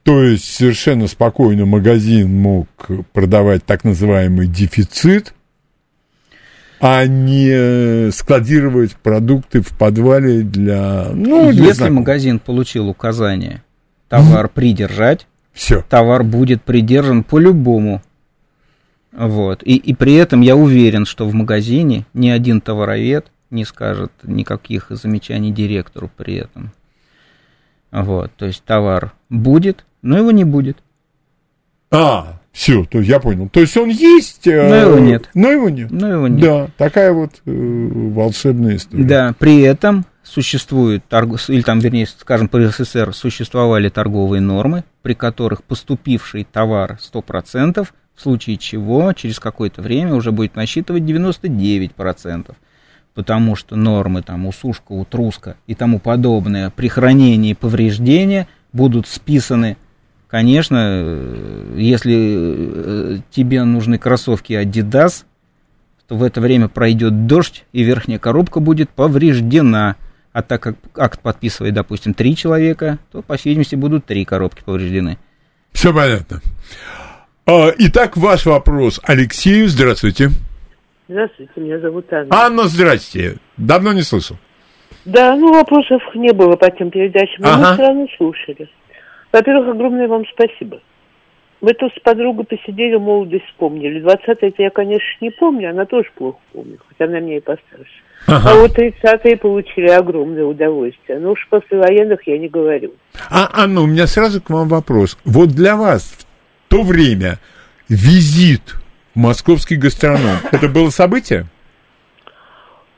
То есть совершенно спокойно магазин мог продавать так называемый дефицит, а не складировать продукты в подвале для... Ну, для Если знакомых. магазин получил указание товар придержать, Все. товар будет придержан по-любому. Вот. И, и при этом я уверен, что в магазине ни один товаровед не скажет никаких замечаний директору при этом. Вот. То есть товар будет, но его не будет. А, все, то я понял. То есть он есть, э, Но его нет. Но его нет. Но его нет. Да, такая вот э, волшебная история. Да, при этом существуют, торг- или там, вернее, скажем, при СССР существовали торговые нормы, при которых поступивший товар 100%, в случае чего через какое-то время уже будет насчитывать 99%. Потому что нормы, там, усушка, утруска и тому подобное при хранении повреждения будут списаны Конечно, э, если э, тебе нужны кроссовки Adidas, то в это время пройдет дождь, и верхняя коробка будет повреждена. А так как акт подписывает, допустим, три человека, то, по всей видимости, будут три коробки повреждены. Все понятно. А, Итак, ваш вопрос Алексею. Здравствуйте. Здравствуйте, меня зовут Анна. Анна, здрасте. Давно не слышал. Да, ну вопросов не было по тем передачам, но Ага. мы все равно слушали. Во-первых, огромное вам спасибо. Мы тут с подругой посидели, молодость вспомнили. 20-е я, конечно, не помню, она тоже плохо помнит, хотя она мне и постарше. А вот 30-е получили огромное удовольствие. Ну уж после военных я не говорю. А, Анна, у меня сразу к вам вопрос. Вот для вас в то время визит московский гастроном, это было событие?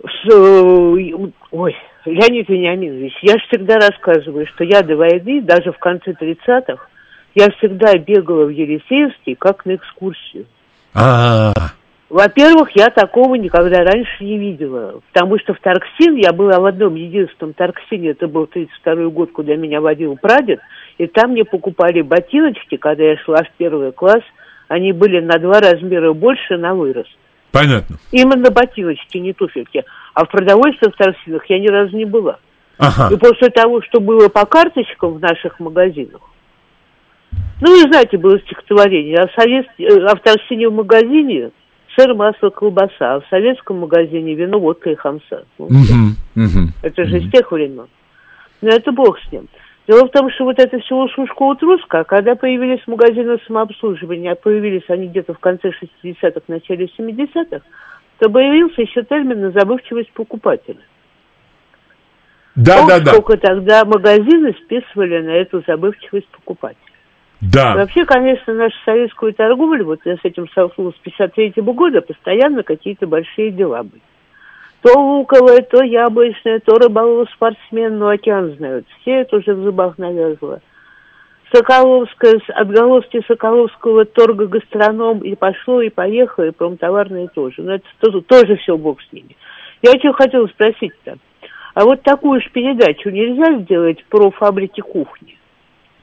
С, э, ой, Леонид Вениаминович, я же всегда рассказываю, что я до войны, даже в конце 30-х, я всегда бегала в Елисеевский как на экскурсию. А, Во-первых, я такого никогда раньше не видела, потому что в Тарксин, я была в одном единственном Тарксине, это был 32 год, куда меня водил прадед, и там мне покупали ботиночки, когда я шла в первый класс, они были на два размера больше на вырост. понятно. Именно ботиночки, не туфельки. А в продовольственных торсинах я ни разу не была. Ага. И после того, что было по карточкам в наших магазинах, ну, вы знаете, было стихотворение, а, совет... э, а в торсине в магазине сыр, масло, колбаса, а в советском магазине вино, водка и хамса. Ну, Мгм, мгм. это же из тех времен. Но это бог с ним. Дело в том, что вот это все ушушка утруска, а когда появились магазины самообслуживания, а появились они где-то в конце 60-х, начале 70-х, то появился еще термин на забывчивость покупателя. Да, Ох, да, да. сколько тогда магазины списывали на эту забывчивость покупателя. Да. Вообще, конечно, нашу советскую торговлю, вот я с этим столкнулась с 53 года, постоянно какие-то большие дела были. То луковое, то яблочное, то рыболов спортсмен, ну, океан знают. Все это уже в зубах навязло. Соколовская, отголоски Соколовского торга гастроном, и пошло, и поехало, и промтоварное тоже. Но это тоже, тоже все бог с ними. Я что хотела спросить-то. А вот такую же передачу нельзя сделать про фабрики кухни?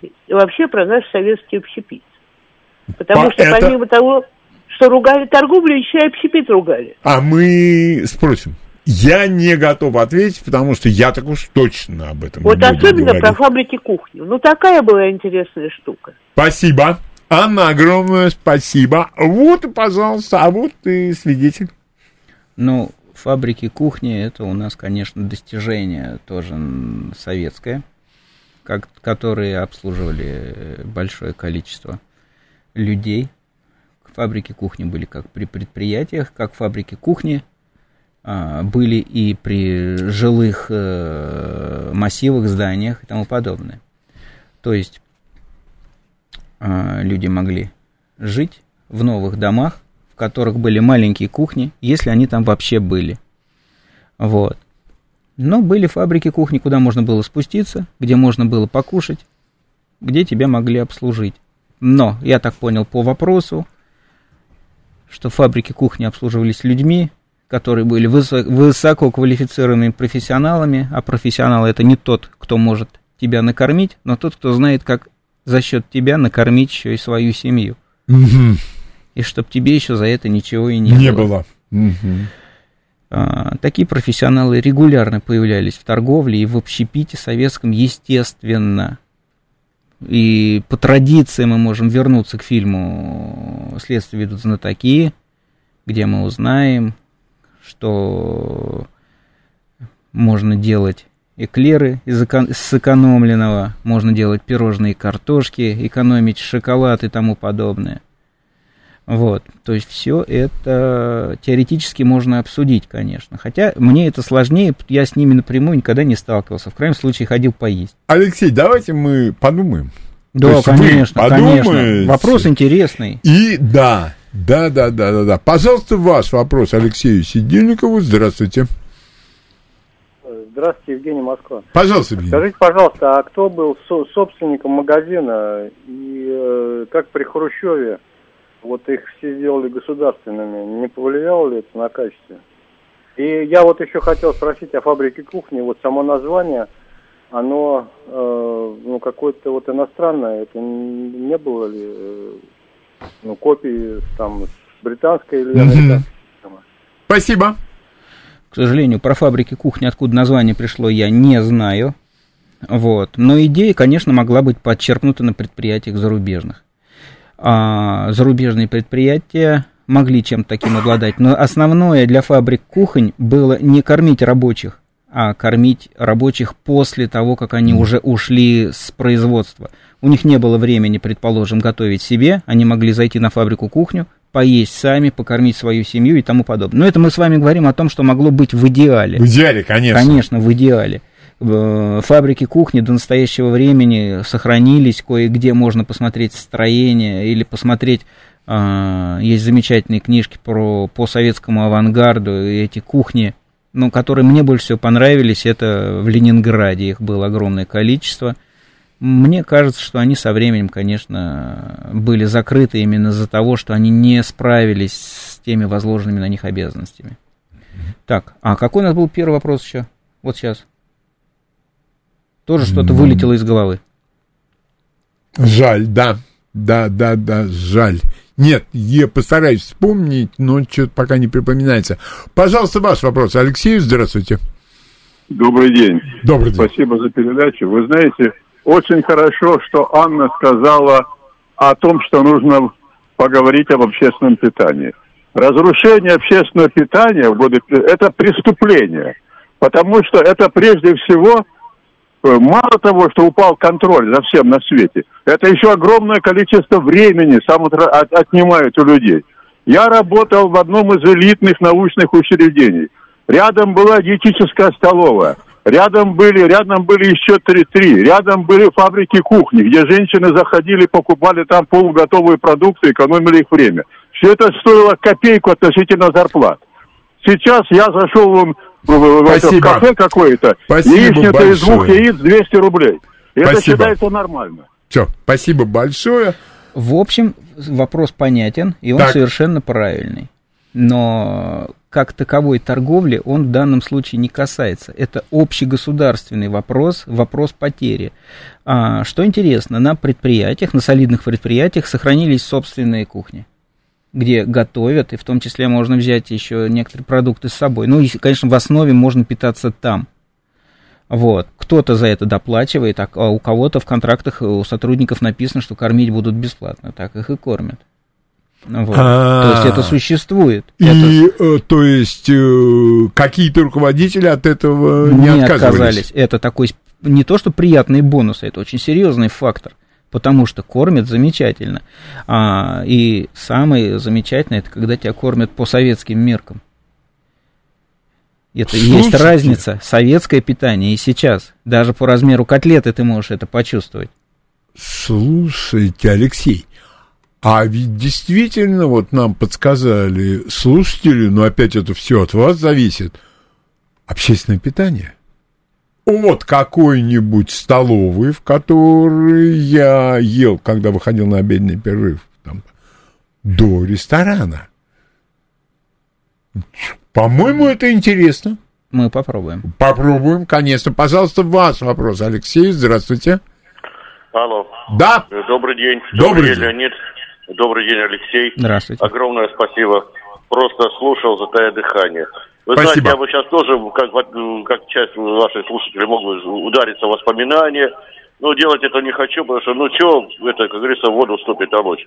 И вообще про наш советский общепит. Потому По- что это- помимо того, что ругали торговлю, еще и общепит ругали. А мы спросим. Я не готов ответить, потому что я так уж точно об этом Вот не буду особенно говорить. про фабрики кухни. Ну, такая была интересная штука. Спасибо. Анна, огромное спасибо. Вот, и, пожалуйста, а вот и свидетель. Ну, фабрики кухни это у нас, конечно, достижение тоже советское, как, которые обслуживали э, большое количество людей. Фабрики кухни были как при предприятиях, как фабрики кухни были и при жилых э, массивах, зданиях и тому подобное. То есть а, люди могли жить в новых домах, в которых были маленькие кухни, если они там вообще были. Вот. Но были фабрики кухни, куда можно было спуститься, где можно было покушать, где тебя могли обслужить. Но, я так понял по вопросу, что фабрики кухни обслуживались людьми, которые были высо- высоко квалифицированными профессионалами, а профессионал это не тот, кто может тебя накормить, но тот, кто знает, как за счет тебя накормить еще и свою семью. И чтоб тебе еще за это ничего и не, Не было. было. Мгм. А, такие профессионалы регулярно появлялись в торговле и в общепите советском, естественно. И по традиции мы можем вернуться к фильму «Следствие ведут знатоки», где мы узнаем, что можно делать эклеры из эко- сэкономленного, можно делать пирожные картошки, экономить шоколад и тому подобное. Вот, то есть все это теоретически можно обсудить, конечно. Хотя мне это сложнее, я с ними напрямую никогда не сталкивался. В крайнем случае ходил поесть. Алексей, давайте мы подумаем. Да, конечно, конечно. Вопрос интересный. И да, да, да, да, да, да. Пожалуйста, ваш вопрос Алексею Сидельникову. Здравствуйте. Здравствуйте, Евгений Москва. Пожалуйста, Евгений. Скажите, пожалуйста, а кто был со- собственником магазина и э, как при Хрущеве вот их все сделали государственными, не повлияло ли это на качество? И я вот еще хотел спросить о фабрике кухни. Вот само название, оно э, ну какое-то вот иностранное. Это не было ли э, ну копии там с британской или американской? Спасибо. К сожалению, про фабрики кухни, откуда название пришло, я не знаю. Вот. Но идея, конечно, могла быть подчеркнута на предприятиях зарубежных. А зарубежные предприятия могли чем-то таким обладать. Но основное для фабрик кухонь было не кормить рабочих, а кормить рабочих после того, как они уже ушли с производства. У них не было времени, предположим, готовить себе, они могли зайти на фабрику кухню, поесть сами, покормить свою семью и тому подобное. Но это мы с вами говорим о том, что могло быть в идеале. В идеале, конечно. Конечно, в идеале. Э, Фабрики кухни до настоящего времени сохранились, кое-где можно посмотреть строение или посмотреть, а, есть замечательные книжки про, по советскому авангарду, и эти кухни, ну, которые мне больше всего понравились, это в Ленинграде, их было огромное количество. Мне кажется, что они со временем, конечно, были закрыты именно из-за того, что они не справились с теми возложенными на них обязанностями. Так, а какой у нас был первый вопрос еще? Вот сейчас. Тоже что-то вылетело из головы. Жаль, да. Да, да, да, жаль. Нет, я постараюсь вспомнить, но что-то пока не припоминается. Пожалуйста, ваш вопрос. Алексею, здравствуйте. Добрый день. Добрый день. Спасибо за передачу. Вы знаете, очень хорошо, что Анна сказала о том, что нужно поговорить об общественном питании. Разрушение общественного питания в годы это преступление, потому что это прежде всего мало того, что упал контроль за всем на свете, это еще огромное количество времени сам отра- от- отнимает у людей. Я работал в одном из элитных научных учреждений. Рядом была диетическая столовая. Рядом были, рядом были еще три, три. Рядом были фабрики кухни, где женщины заходили, покупали там полуготовые продукты, экономили их время. Все это стоило копейку относительно зарплат. Сейчас я зашел вон в, в- в Спасибо. кафе какое-то, Спасибо яичница из двух яиц 200 рублей. Это Спасибо. считается нормально. Все, спасибо большое. В общем, вопрос понятен, и он Так. совершенно правильный. Но как таковой торговли он в данном случае не касается. Это общегосударственный вопрос, вопрос потери. А, что интересно, на предприятиях, на солидных предприятиях сохранились собственные кухни где готовят, и в том числе можно взять еще некоторые продукты с собой. Ну, и, конечно, в основе можно питаться там. Вот. Кто-то за это доплачивает, а а у кого-то в контрактах у сотрудников написано, что кормить будут бесплатно. Так их и кормят. Вот. А. То есть это существует. Это И, э, то есть, э, какие-то руководители от этого не, не отказывались. отказались. Это такой не то, что приятные бонусы, это очень серьезный фактор. Потому что кормят замечательно. А, и самое замечательное, это когда тебя кормят по советским меркам. Это есть Слушайте. разница. Советское питание и сейчас. Даже по размеру котлеты ты можешь это почувствовать. Слушайте, Алексей, а ведь действительно вот нам подсказали слушатели, но опять это все от вас зависит, общественное питание. От какой-нибудь столовой, в которой я ел, когда выходил на обеденный перерыв, там, до ресторана. По-моему, это интересно. Мы попробуем. Попробуем, конечно. Пожалуйста, ваш вопрос, Алексей. Здравствуйте. Алло. Да. Добрый день. Добрый день, Леонид. Добрый день, Алексей. Здравствуйте. Огромное спасибо. Просто слушал, затая дыхание. Вы Спасибо. знаете, я бы сейчас тоже, как, как часть ваших слушателей, мог бы удариться в воспоминания. Но делать это не хочу, потому что, ну, что, это, как говорится, в воду вступит помочь.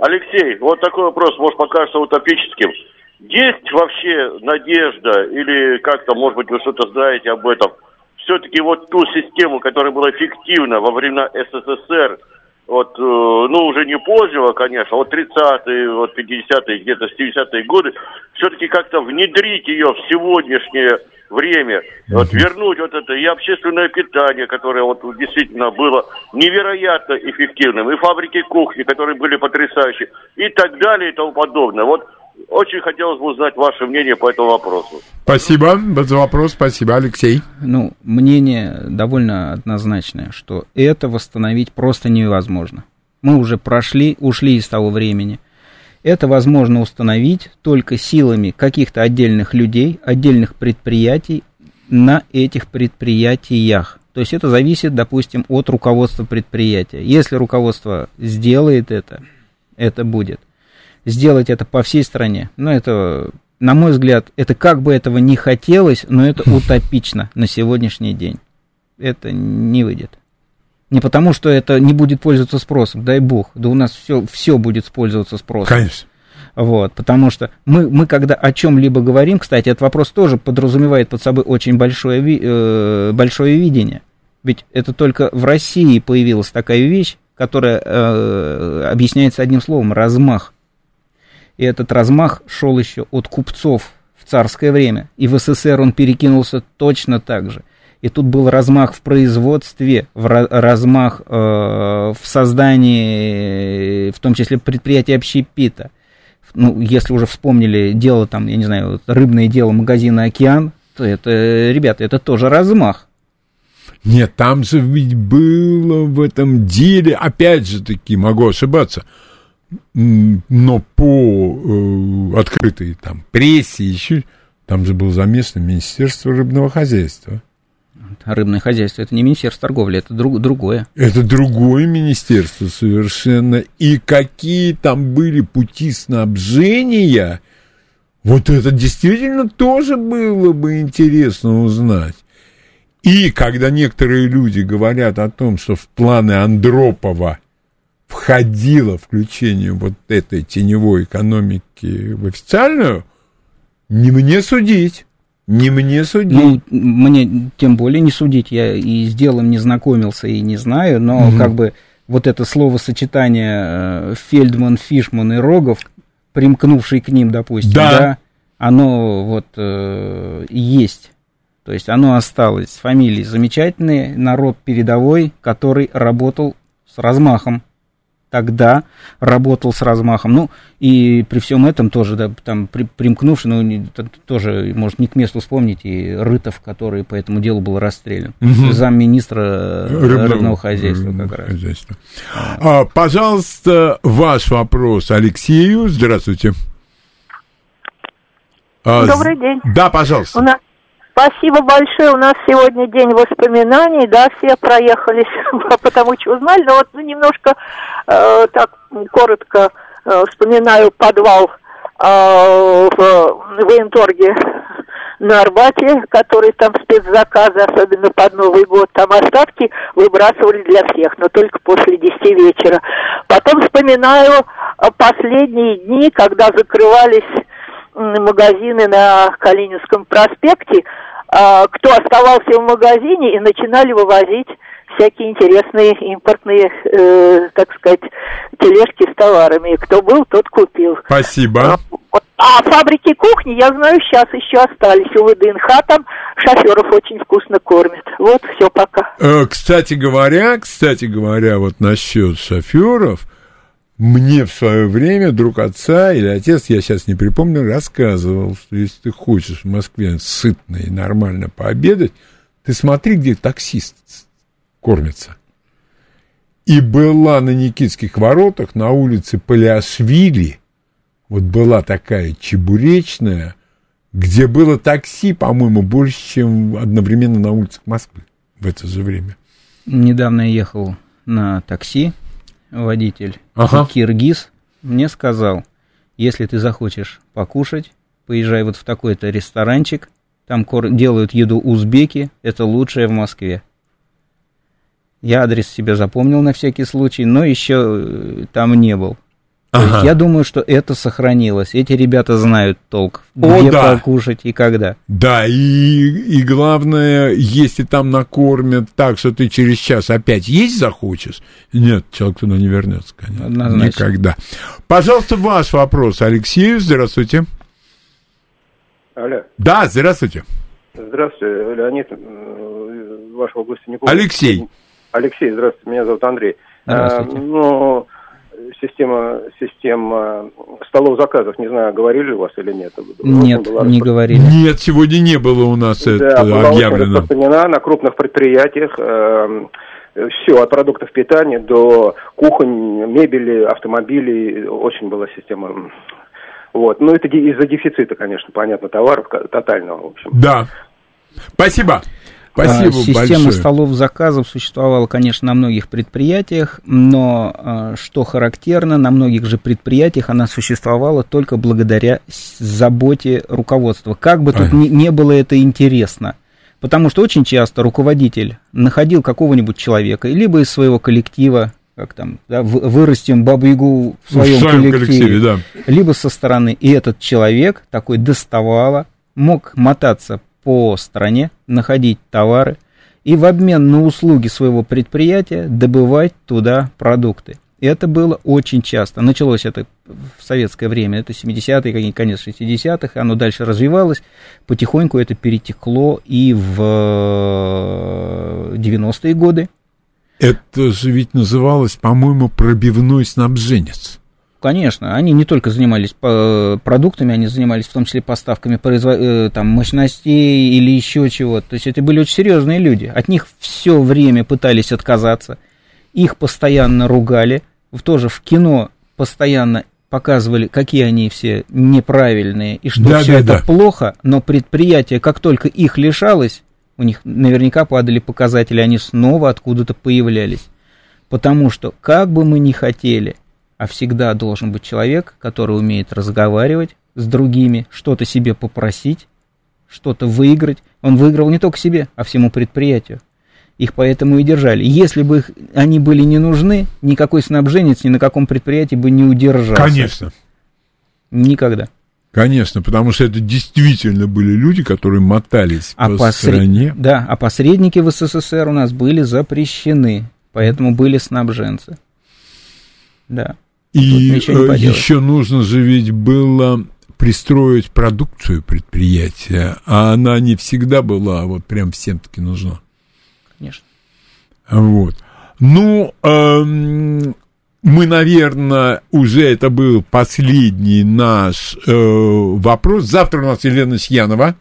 Алексей, вот такой вопрос, может, покажется утопическим. Есть вообще надежда, или как-то, может быть, вы что-то знаете об этом, все-таки вот ту систему, которая была эффективна во времена СССР, вот, э, ну, уже не позже, конечно, вот 30-е, вот 50-е, где-то 70-е годы, все-таки как-то внедрить ее в сегодняшнее время, вот, вернуть вот это и общественное питание, которое вот действительно было невероятно эффективным, и фабрики кухни, которые были потрясающие, и так далее, и тому подобное. Вот очень хотелось бы узнать ваше мнение по этому вопросу. Спасибо за вопрос, спасибо, Алексей. Ну, мнение довольно однозначное, что это восстановить просто невозможно. Мы уже прошли, ушли из того времени. Это возможно установить только силами каких-то отдельных людей, отдельных предприятий на этих предприятиях. То есть это зависит, допустим, от руководства предприятия. Если руководство сделает это, это будет. Сделать это по всей стране, ну это, на мой взгляд, это как бы этого не хотелось, но это утопично на сегодняшний день. Это не выйдет. Не потому, что это не будет пользоваться спросом, дай бог. Да у нас все, все будет пользоваться спросом. Конечно. Вот, потому что мы, мы когда о чем-либо говорим, кстати, этот вопрос тоже подразумевает под собой очень большое, э, большое видение. Ведь это только в России появилась такая вещь, которая э, объясняется одним словом – размах. И этот размах шел еще от купцов в царское время. И в СССР он перекинулся точно так же. И тут был размах в производстве, в размах э, в создании, в том числе предприятий общепита. Ну, если уже вспомнили дело там, я не знаю, рыбное дело магазина «Океан», то это, ребята, это тоже размах. Нет, там же ведь было в этом деле, опять же таки, могу ошибаться, но по э, открытой там прессе еще, там же было заместно Министерство рыбного хозяйства. Рыбное хозяйство это не Министерство торговли, это друг, другое. Это другое министерство совершенно. И какие там были пути снабжения, вот это действительно тоже было бы интересно узнать. И когда некоторые люди говорят о том, что в планы Андропова входило включение вот этой теневой экономики в официальную, не мне судить. Не мне судить. Ну, мне тем более не судить, я и с делом не знакомился и не знаю, но Мгм. как бы вот это словосочетание э, Фельдман, Фишман и Рогов, примкнувший к ним, допустим, Да. да, оно вот э, есть. То есть оно осталось. Фамилии замечательные, народ передовой, который работал с размахом. Тогда работал с размахом. Ну, и при всем этом тоже, да, там, при, примкнувший, ну, не- тоже, может, не к месту вспомнить, и Рытов, который по этому делу был расстрелян. Мгм. Замминистра э, рыбного, хозяйства рыбного как раз. хозяйства. А, пожалуйста, ваш вопрос Алексею. Здравствуйте. А, Добрый день. Да, пожалуйста. У нас спасибо большое. У нас сегодня день воспоминаний, да, все проехались, потому что узнали, но вот ну, немножко э, так коротко э, вспоминаю подвал э, в военторге на Арбате, который там спецзаказы, особенно под Новый год, там остатки выбрасывали для всех, но только после 10 вечера. Потом вспоминаю э, последние дни, когда закрывались магазины на Калининском проспекте, а, кто оставался в магазине и начинали вывозить всякие интересные импортные, э, так сказать, тележки с товарами. Кто был, тот купил. Спасибо. А фабрики кухни, я знаю, сейчас еще остались у ВДНХ, там шоферов очень вкусно кормят. Вот, все, пока. Э, Кстати говоря, кстати говоря, вот насчет шоферов, мне в свое время друг отца или отец, я сейчас не припомню, рассказывал, что если ты хочешь в Москве сытно и нормально пообедать, ты смотри, где таксист кормится. И была на Никитских воротах на улице Палиашвили, вот была такая чебуречная, где было такси, по-моему, больше, чем одновременно на улицах Москвы в это же время. Недавно я ехал на такси, водитель Ага. киргиз мне сказал, если ты захочешь покушать, поезжай вот в такой-то ресторанчик, там делают еду узбеки, это лучшее в Москве. Я адрес себе запомнил на всякий случай, но еще э, там не был. То Ага. есть я думаю, что это сохранилось. Эти ребята знают толк, О, где да. покушать и когда. Да, и, и главное, если там накормят так, что ты через час опять есть захочешь, нет, человек туда не вернется, конечно. Однозначно. Никогда. Пожалуйста, ваш вопрос, Алексею. Здравствуйте. Алло. Да, здравствуйте. Здравствуйте, Леонид. э, Вашего гостя не помню. Алексей. Алексей, здравствуйте, меня зовут Андрей. Здравствуйте. А, ну, система, система столов заказов, не знаю, говорили у вас или нет. Нет, Очень была не говорили. Нет, сегодня не было у нас Да, это была очень объявлено. распространена на крупных предприятиях. все, от продуктов питания до кухонь, мебели, автомобилей. Очень была система. Вот. Ну, это из-за дефицита, конечно, понятно, товаров тотального, в общем. Да. Спасибо. Спасибо А, Система большое. столов заказов существовала, конечно, на многих предприятиях, но а, что характерно, на многих же предприятиях она существовала только благодаря заботе руководства. Как бы тут Ага. ни, не было это интересно. Потому что очень часто руководитель находил какого-нибудь человека, либо из своего коллектива, как там, да, вы- вырастим бабу-ягу в своем, в своем коллективе, коллективе, да. либо со стороны. И этот человек такой доставало, мог мотаться по стране, находить товары и в обмен на услуги своего предприятия добывать туда продукты. Это было очень часто. Началось это в советское время, это 70-е, какие- конец 60-х, оно дальше развивалось, потихоньку это перетекло и в э, 90-е годы. Это же ведь называлось, по-моему, пробивной снабженец. Конечно, они не только занимались э, продуктами, они занимались в том числе поставками э, там, мощностей или еще чего-то. То есть это были очень серьезные люди. От них все время пытались отказаться. Их постоянно ругали. В- Тоже в кино постоянно показывали, какие они все неправильные и что Да, все да, это да. плохо. Но предприятие, как только их лишалось, у них наверняка падали показатели, они снова откуда-то появлялись. Потому что, как бы мы ни хотели, а всегда должен быть человек, который умеет разговаривать с другими, что-то себе попросить, что-то выиграть. Он выиграл не только себе, а всему предприятию. Их поэтому и держали. Если бы их, они были не нужны, никакой снабженец ни на каком предприятии бы не удержался. Конечно. Никогда. Конечно, потому что это действительно были люди, которые мотались А, по посре- стране. да, а посредники в СССР у нас были запрещены, поэтому были снабженцы. Да. И э, еще нужно же ведь было пристроить продукцию предприятия, а она не всегда была вот прям всем-таки нужна. Конечно. Вот. Ну, эм, мы, наверное, уже это был последний наш э, вопрос. Завтра у нас Елена Сьянова,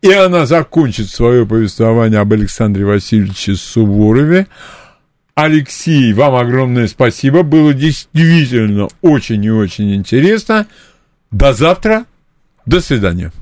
и она закончит свое повествование об Александре Васильевиче Суворове. Алексей, вам огромное спасибо. Было действительно очень и очень интересно. До завтра. До свидания.